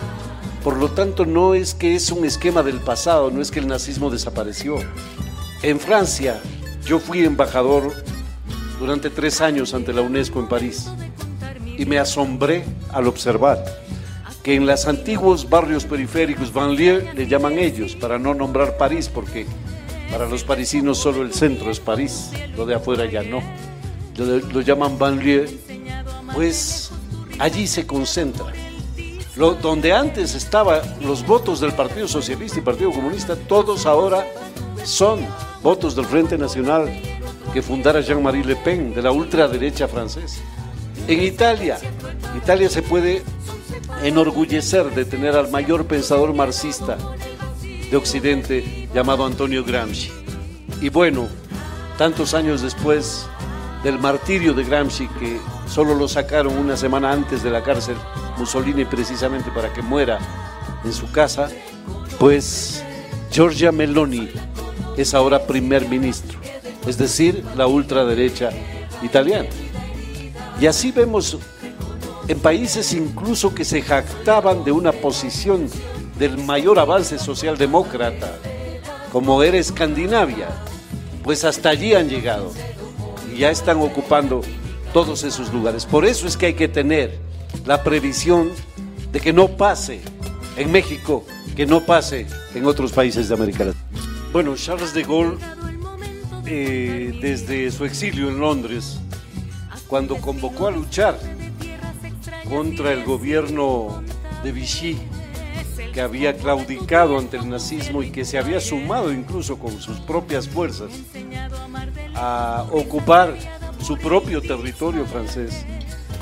Por lo tanto, no es que es un esquema del pasado, no es que el nazismo desapareció. En Francia, yo fui embajador durante tres años ante la UNESCO en París y me asombré al observar que en los antiguos barrios periféricos, banlieue, le llaman ellos, para no nombrar París, porque para los parisinos solo el centro es París, lo de afuera ya no. Lo, llaman banlieue, pues allí se concentra. Donde antes estaban los votos del Partido Socialista y Partido Comunista, todos ahora son votos del Frente Nacional que fundara Jean-Marie Le Pen, de la ultraderecha francesa. En Italia, Italia se puede enorgullecer de tener al mayor pensador marxista de Occidente llamado Antonio Gramsci. Y bueno, tantos años después del martirio de Gramsci, que solo lo sacaron una semana antes de la cárcel, Mussolini precisamente para que muera en su casa, pues Giorgia Meloni es ahora primer ministro, es decir, la ultraderecha italiana. Y así vemos en países incluso que se jactaban de una posición del mayor avance socialdemócrata, como era Escandinavia, pues hasta allí han llegado y ya están ocupando todos esos lugares. Por eso es que hay que tener la previsión de que no pase en México, que no pase en otros países de América Latina. Bueno, Charles de Gaulle, eh, desde su exilio en Londres, cuando convocó a luchar contra el gobierno de Vichy, que había claudicado ante el nazismo y que se había sumado incluso con sus propias fuerzas a ocupar su propio territorio francés.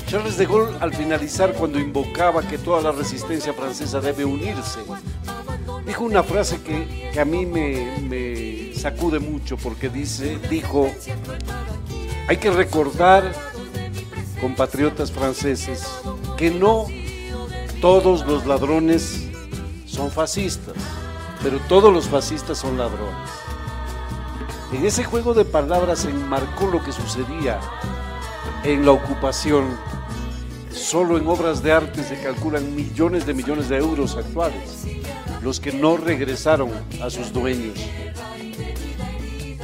Charles de Gaulle, al finalizar, cuando invocaba que toda la resistencia francesa debe unirse, dijo una frase que, que a mí me, me sacude mucho porque dice, dijo, hay que recordar, compatriotas franceses, que no todos los ladrones son fascistas, pero todos los fascistas son ladrones. En ese juego de palabras se enmarcó lo que sucedía en la ocupación. Solo en obras de arte se calculan millones de millones de euros actuales, los que no regresaron a sus dueños.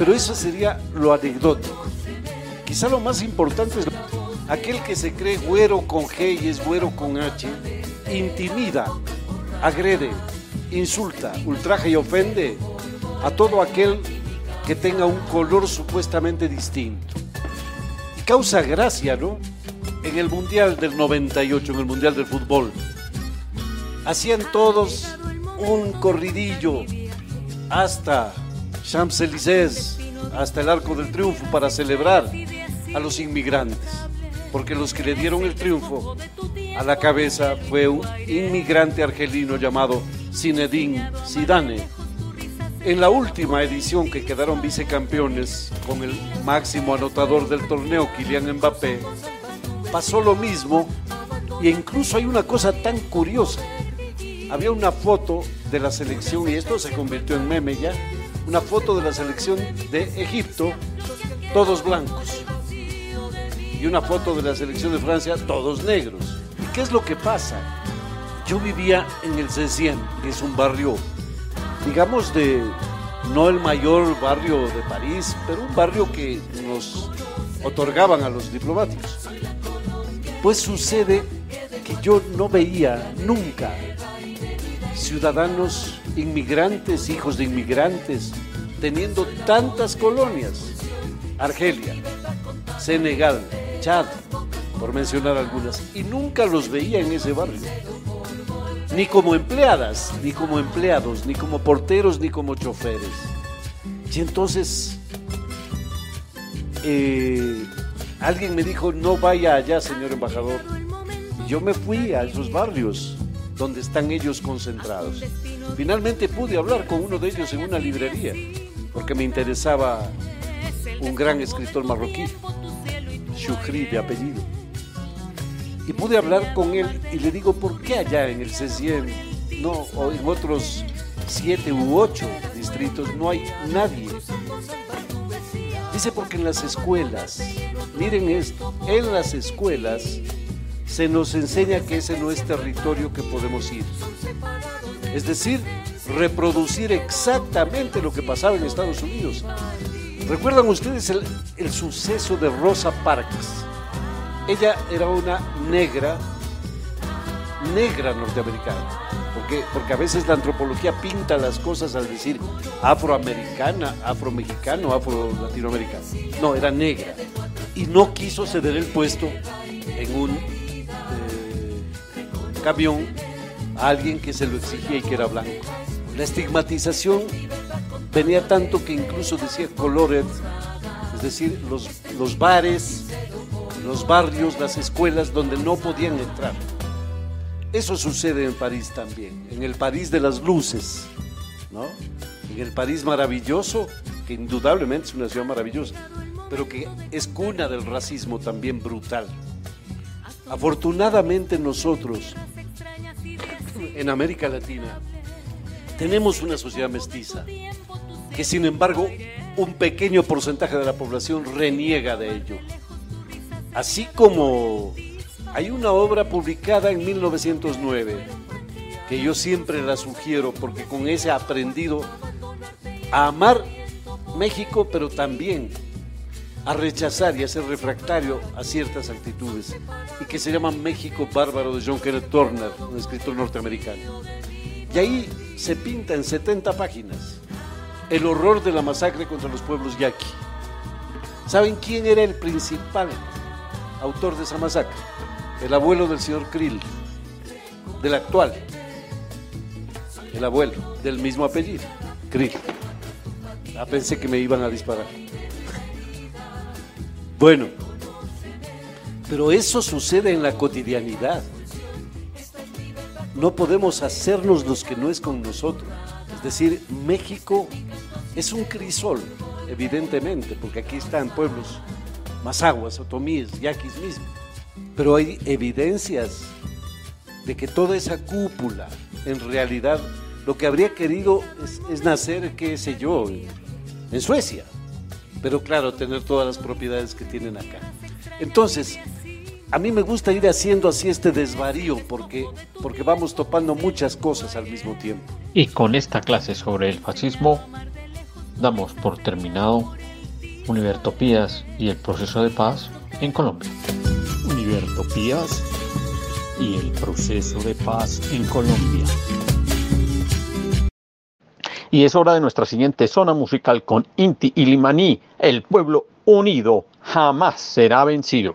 Pero eso sería lo anecdótico. Quizá lo más importante es aquel que se cree güero con G y es güero con H, intimida, agrede, insulta, ultraja y ofende a todo aquel que tenga un color supuestamente distinto. Y causa gracia, ¿no? En el Mundial del 98, en el Mundial del Fútbol, hacían todos un corridillo hasta Champs-Élysées, hasta el Arco del Triunfo para celebrar a los inmigrantes, porque los que le dieron el triunfo a la cabeza fue un inmigrante argelino llamado Zinedine Zidane. En la última edición que quedaron vicecampeones con el máximo anotador del torneo, Kylian Mbappé, pasó lo mismo e incluso hay una cosa tan curiosa. Había una foto de la selección y esto se convirtió en meme ya, una foto de la selección de Egipto, todos blancos. Y una foto de la selección de Francia, todos negros. ¿Y qué es lo que pasa? Yo vivía en el C100, que es un barrio, digamos, de no el mayor barrio de París, pero un barrio que nos otorgaban a los diplomáticos. Pues sucede que yo no veía nunca ciudadanos inmigrantes, hijos de inmigrantes, teniendo tantas colonias. Argelia, Senegal, Chad, por mencionar algunas, y nunca los veía en ese barrio. Ni como empleadas, ni como empleados, ni como porteros, ni como choferes. Y entonces eh, alguien me dijo, no vaya allá, señor embajador. Yo me fui a esos barrios donde están ellos concentrados. Finalmente pude hablar con uno de ellos en una librería, porque me interesaba un gran escritor marroquí, Shukri de apellido. Y pude hablar con él y le digo, ¿por qué allá en el C100, no, o en otros siete u ocho distritos, no hay nadie? Dice porque en las escuelas, miren esto, en las escuelas se nos enseña que ese no es territorio que podemos ir. Es decir, reproducir exactamente lo que pasaba en Estados Unidos. ¿Recuerdan ustedes el, suceso de Rosa Parks? Ella era una negra, negra norteamericana. Porque, porque a veces la antropología pinta las cosas al decir afroamericana, afromexicano, afro-latinoamericano. No, era negra. Y no quiso ceder el puesto en un camión a alguien que se lo exigía y que era blanco. La estigmatización venía tanto que incluso decía colored, es decir, los, los bares, los barrios, las escuelas donde no podían entrar. Eso sucede en París también, en el París de las luces, ¿no? En el París maravilloso, que indudablemente es una ciudad maravillosa, pero que es cuna del racismo también brutal. Afortunadamente nosotros, en América Latina, tenemos una sociedad mestiza, que sin embargo un pequeño porcentaje de la población reniega de ello. Así como hay una obra publicada en 1909 que yo siempre la sugiero porque con ese he aprendido a amar México, pero también a rechazar y a ser refractario a ciertas actitudes, y que se llama México Bárbaro de John Kenneth Turner, un escritor norteamericano. Y ahí se pinta en 70 páginas el horror de la masacre contra los pueblos yaqui. ¿Saben quién era el principal autor de esa masacre? El abuelo del señor Krill, del actual. El abuelo, del mismo apellido, Krill. Ah, pensé que me iban a disparar. Bueno, pero eso sucede en la cotidianidad. No podemos hacernos los que no es con nosotros. Es decir, México es un crisol, evidentemente, porque aquí están pueblos mazaguas, otomíes, yaquis mismos. Pero hay evidencias de que toda esa cúpula, en realidad, lo que habría querido es, nacer, qué sé yo, en Suecia. Pero claro, tener todas las propiedades que tienen acá. Entonces, a mí me gusta ir haciendo así este desvarío porque, porque vamos topando muchas cosas al mismo tiempo. Y con esta clase sobre el fascismo, damos por terminado Univertopías y el proceso de paz en Colombia. Univertopías y el proceso de paz en Colombia. Y es hora de nuestra siguiente zona musical con Inti y Limaní. El pueblo unido jamás será vencido.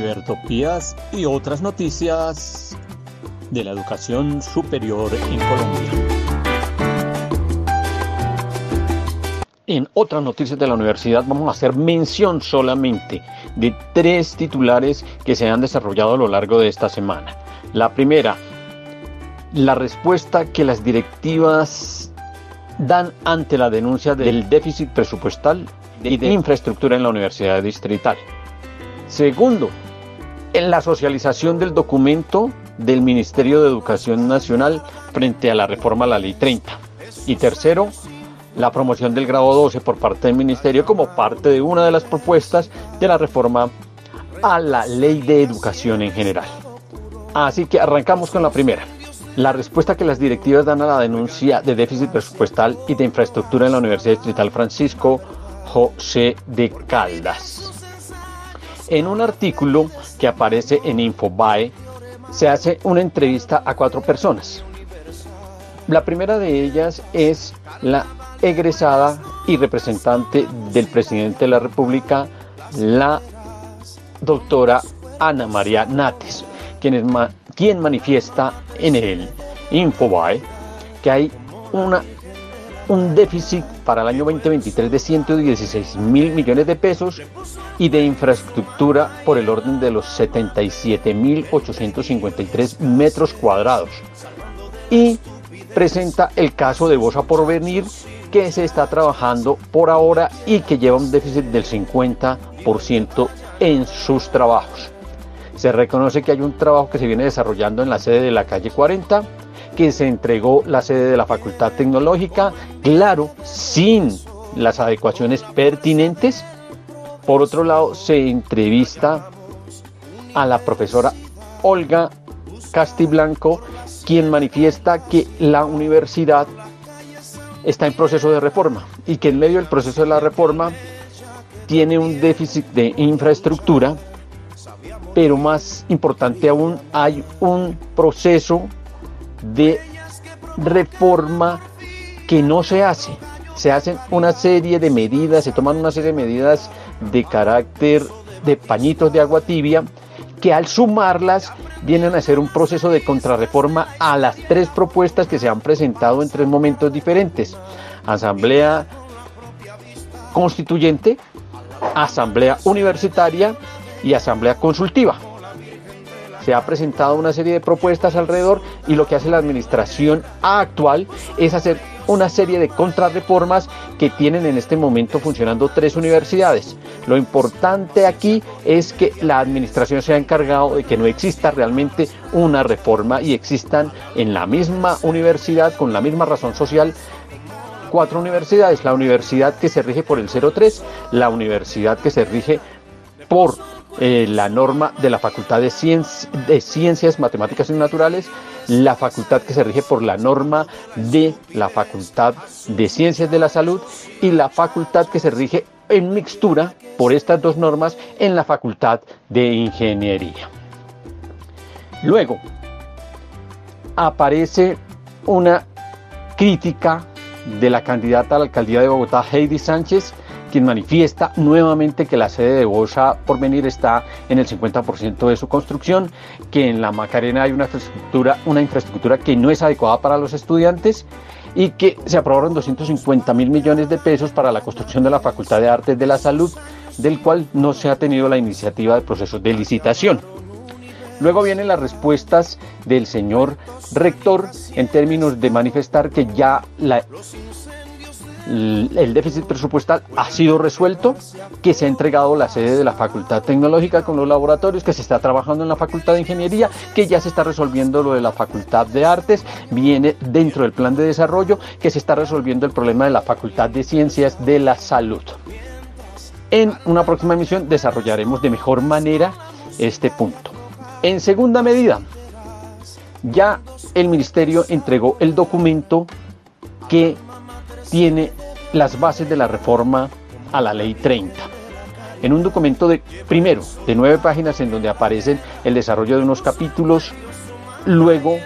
Univertopías y otras noticias de la educación superior en Colombia. En otras noticias de la universidad vamos a hacer mención solamente de tres titulares que se han desarrollado a lo largo de esta semana. La primera, la respuesta que las directivas dan ante la denuncia del déficit presupuestal y de infraestructura en la Universidad Distrital. Segundo, en la socialización del documento del Ministerio de Educación Nacional frente a la reforma a la Ley 30. Y tercero, la promoción del grado 12 por parte del Ministerio como parte de una de las propuestas de la reforma a la Ley de Educación en general. Así que arrancamos con la primera. La respuesta que las directivas dan a la denuncia de déficit presupuestal y de infraestructura en la Universidad Distrital Francisco José de Caldas. En un artículo que aparece en Infobae, se hace una entrevista a cuatro personas. La primera de ellas es la egresada y representante del presidente de la República, la doctora Ana María Nates, quien, es quien manifiesta en el Infobae que hay una, un déficit para el año 2023 de 116 mil millones de pesos y de infraestructura por el orden de los 77 mil 853 metros cuadrados. Y presenta el caso de Bosa por venir que se está trabajando por ahora y que lleva un déficit del 50% en sus trabajos. Se reconoce que hay un trabajo que se viene desarrollando en la sede de la calle 40, que se entregó la sede de la Facultad Tecnológica, claro, sin las adecuaciones pertinentes. Por otro lado, se entrevista a la profesora Olga Castiblanco, quien manifiesta que la universidad está en proceso de reforma y que en medio del proceso de la reforma tiene un déficit de infraestructura pero más importante aún, hay un proceso de reforma que no se hace. Se hacen una serie de medidas, se toman una serie de medidas de carácter de pañitos de agua tibia que al sumarlas vienen a ser un proceso de contrarreforma a las tres propuestas que se han presentado en tres momentos diferentes. Asamblea constituyente, asamblea universitaria y asamblea consultiva. Se ha presentado una serie de propuestas alrededor y lo que hace la administración actual es hacer una serie de contrarreformas que tienen en este momento funcionando tres universidades. Lo importante aquí es que la administración se ha encargado de que no exista realmente una reforma y existan en la misma universidad, con la misma razón social, cuatro universidades. La universidad que se rige por el 03, la universidad que se rige por eh, la norma de la Facultad de, de Ciencias, Matemáticas y Naturales, la facultad que se rige por la norma de la Facultad de Ciencias de la Salud y la facultad que se rige en mixtura por estas dos normas en la Facultad de Ingeniería. Luego, aparece una crítica de la candidata a la alcaldía de Bogotá, Heidi Sánchez, quien manifiesta nuevamente que la sede de Bosa por venir está en el 50% de su construcción, que en la Macarena hay una infraestructura, una infraestructura que no es adecuada para los estudiantes y que se aprobaron 250 mil millones de pesos para la construcción de la Facultad de Artes de la Salud, del cual no se ha tenido la iniciativa de procesos de licitación. Luego vienen las respuestas del señor rector en términos de manifestar que ya la el déficit presupuestal ha sido resuelto, que se ha entregado la sede de la Facultad Tecnológica con los laboratorios, que se está trabajando en la Facultad de Ingeniería, que ya se está resolviendo lo de la Facultad de Artes, viene dentro del plan de desarrollo, que se está resolviendo el problema de la Facultad de Ciencias de la Salud. En una próxima emisión desarrollaremos de mejor manera este punto. En segunda medida, ya el Ministerio entregó el documento que tiene las bases de la reforma a la ley 30. En un documento de, primero, de nueve páginas en donde aparecen el desarrollo de unos capítulos, luego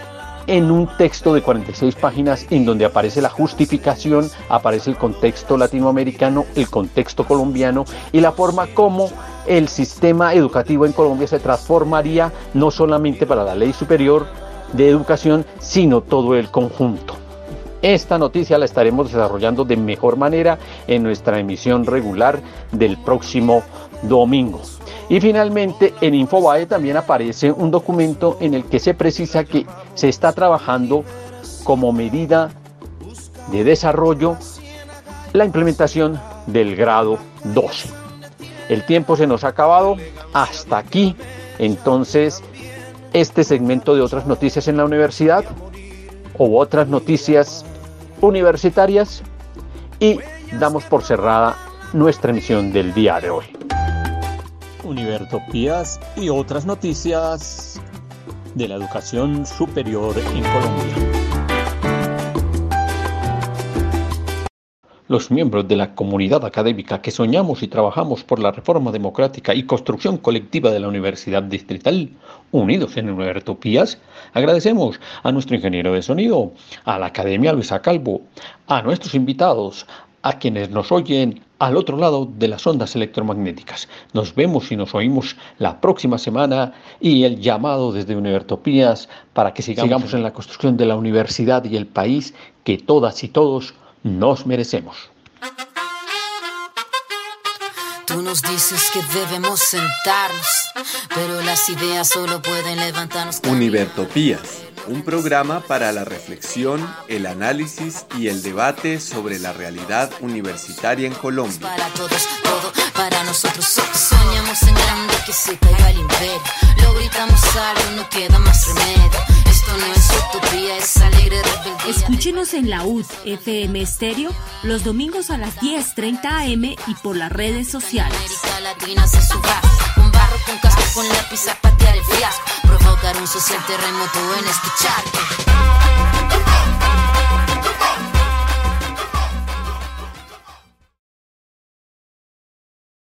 en un texto de 46 páginas en donde aparece la justificación, aparece el contexto latinoamericano, el contexto colombiano y la forma como el sistema educativo en Colombia se transformaría no solamente para la ley superior de educación, sino todo el conjunto. Esta noticia la estaremos desarrollando de mejor manera en nuestra emisión regular del próximo domingo. Y finalmente en Infobae también aparece un documento en el que se precisa que se está trabajando como medida de desarrollo la implementación del grado 12. El tiempo se nos ha acabado hasta aquí. Entonces, este segmento de otras noticias en la universidad o otras noticias universitarias y damos por cerrada nuestra emisión del día de hoy. Univertopías y otras noticias de la educación superior en Colombia. Los miembros de la comunidad académica que soñamos y trabajamos por la reforma democrática y construcción colectiva de la Universidad Distrital, unidos en Univertopías, agradecemos a nuestro ingeniero de sonido, a la Academia Luisa Calvo, a nuestros invitados, a quienes nos oyen al otro lado de las ondas electromagnéticas. Nos vemos y nos oímos la próxima semana y el llamado desde Univertopías para que sigamos, sigamos en la construcción de la universidad y el país que todas y todos nos merecemos. Tú nos dices que debemos sentarnos, pero las ideas solo pueden levantarnos. Univertopías, un programa para la reflexión, el análisis y el debate sobre la realidad universitaria en Colombia. Para todos, todo para nosotros. Soñamos en grande que se caiga el imperio. Lo gritamos algo, no queda más remedio. Esto no es utopía, es alegre rebeldía. Escúchenos en la UD FM Estéreo los domingos a las 10:30 am y por las redes sociales. América Latina se suba con barro, con casco, con lápiz a patear el fiasco. Provocar un social terremoto en este charco.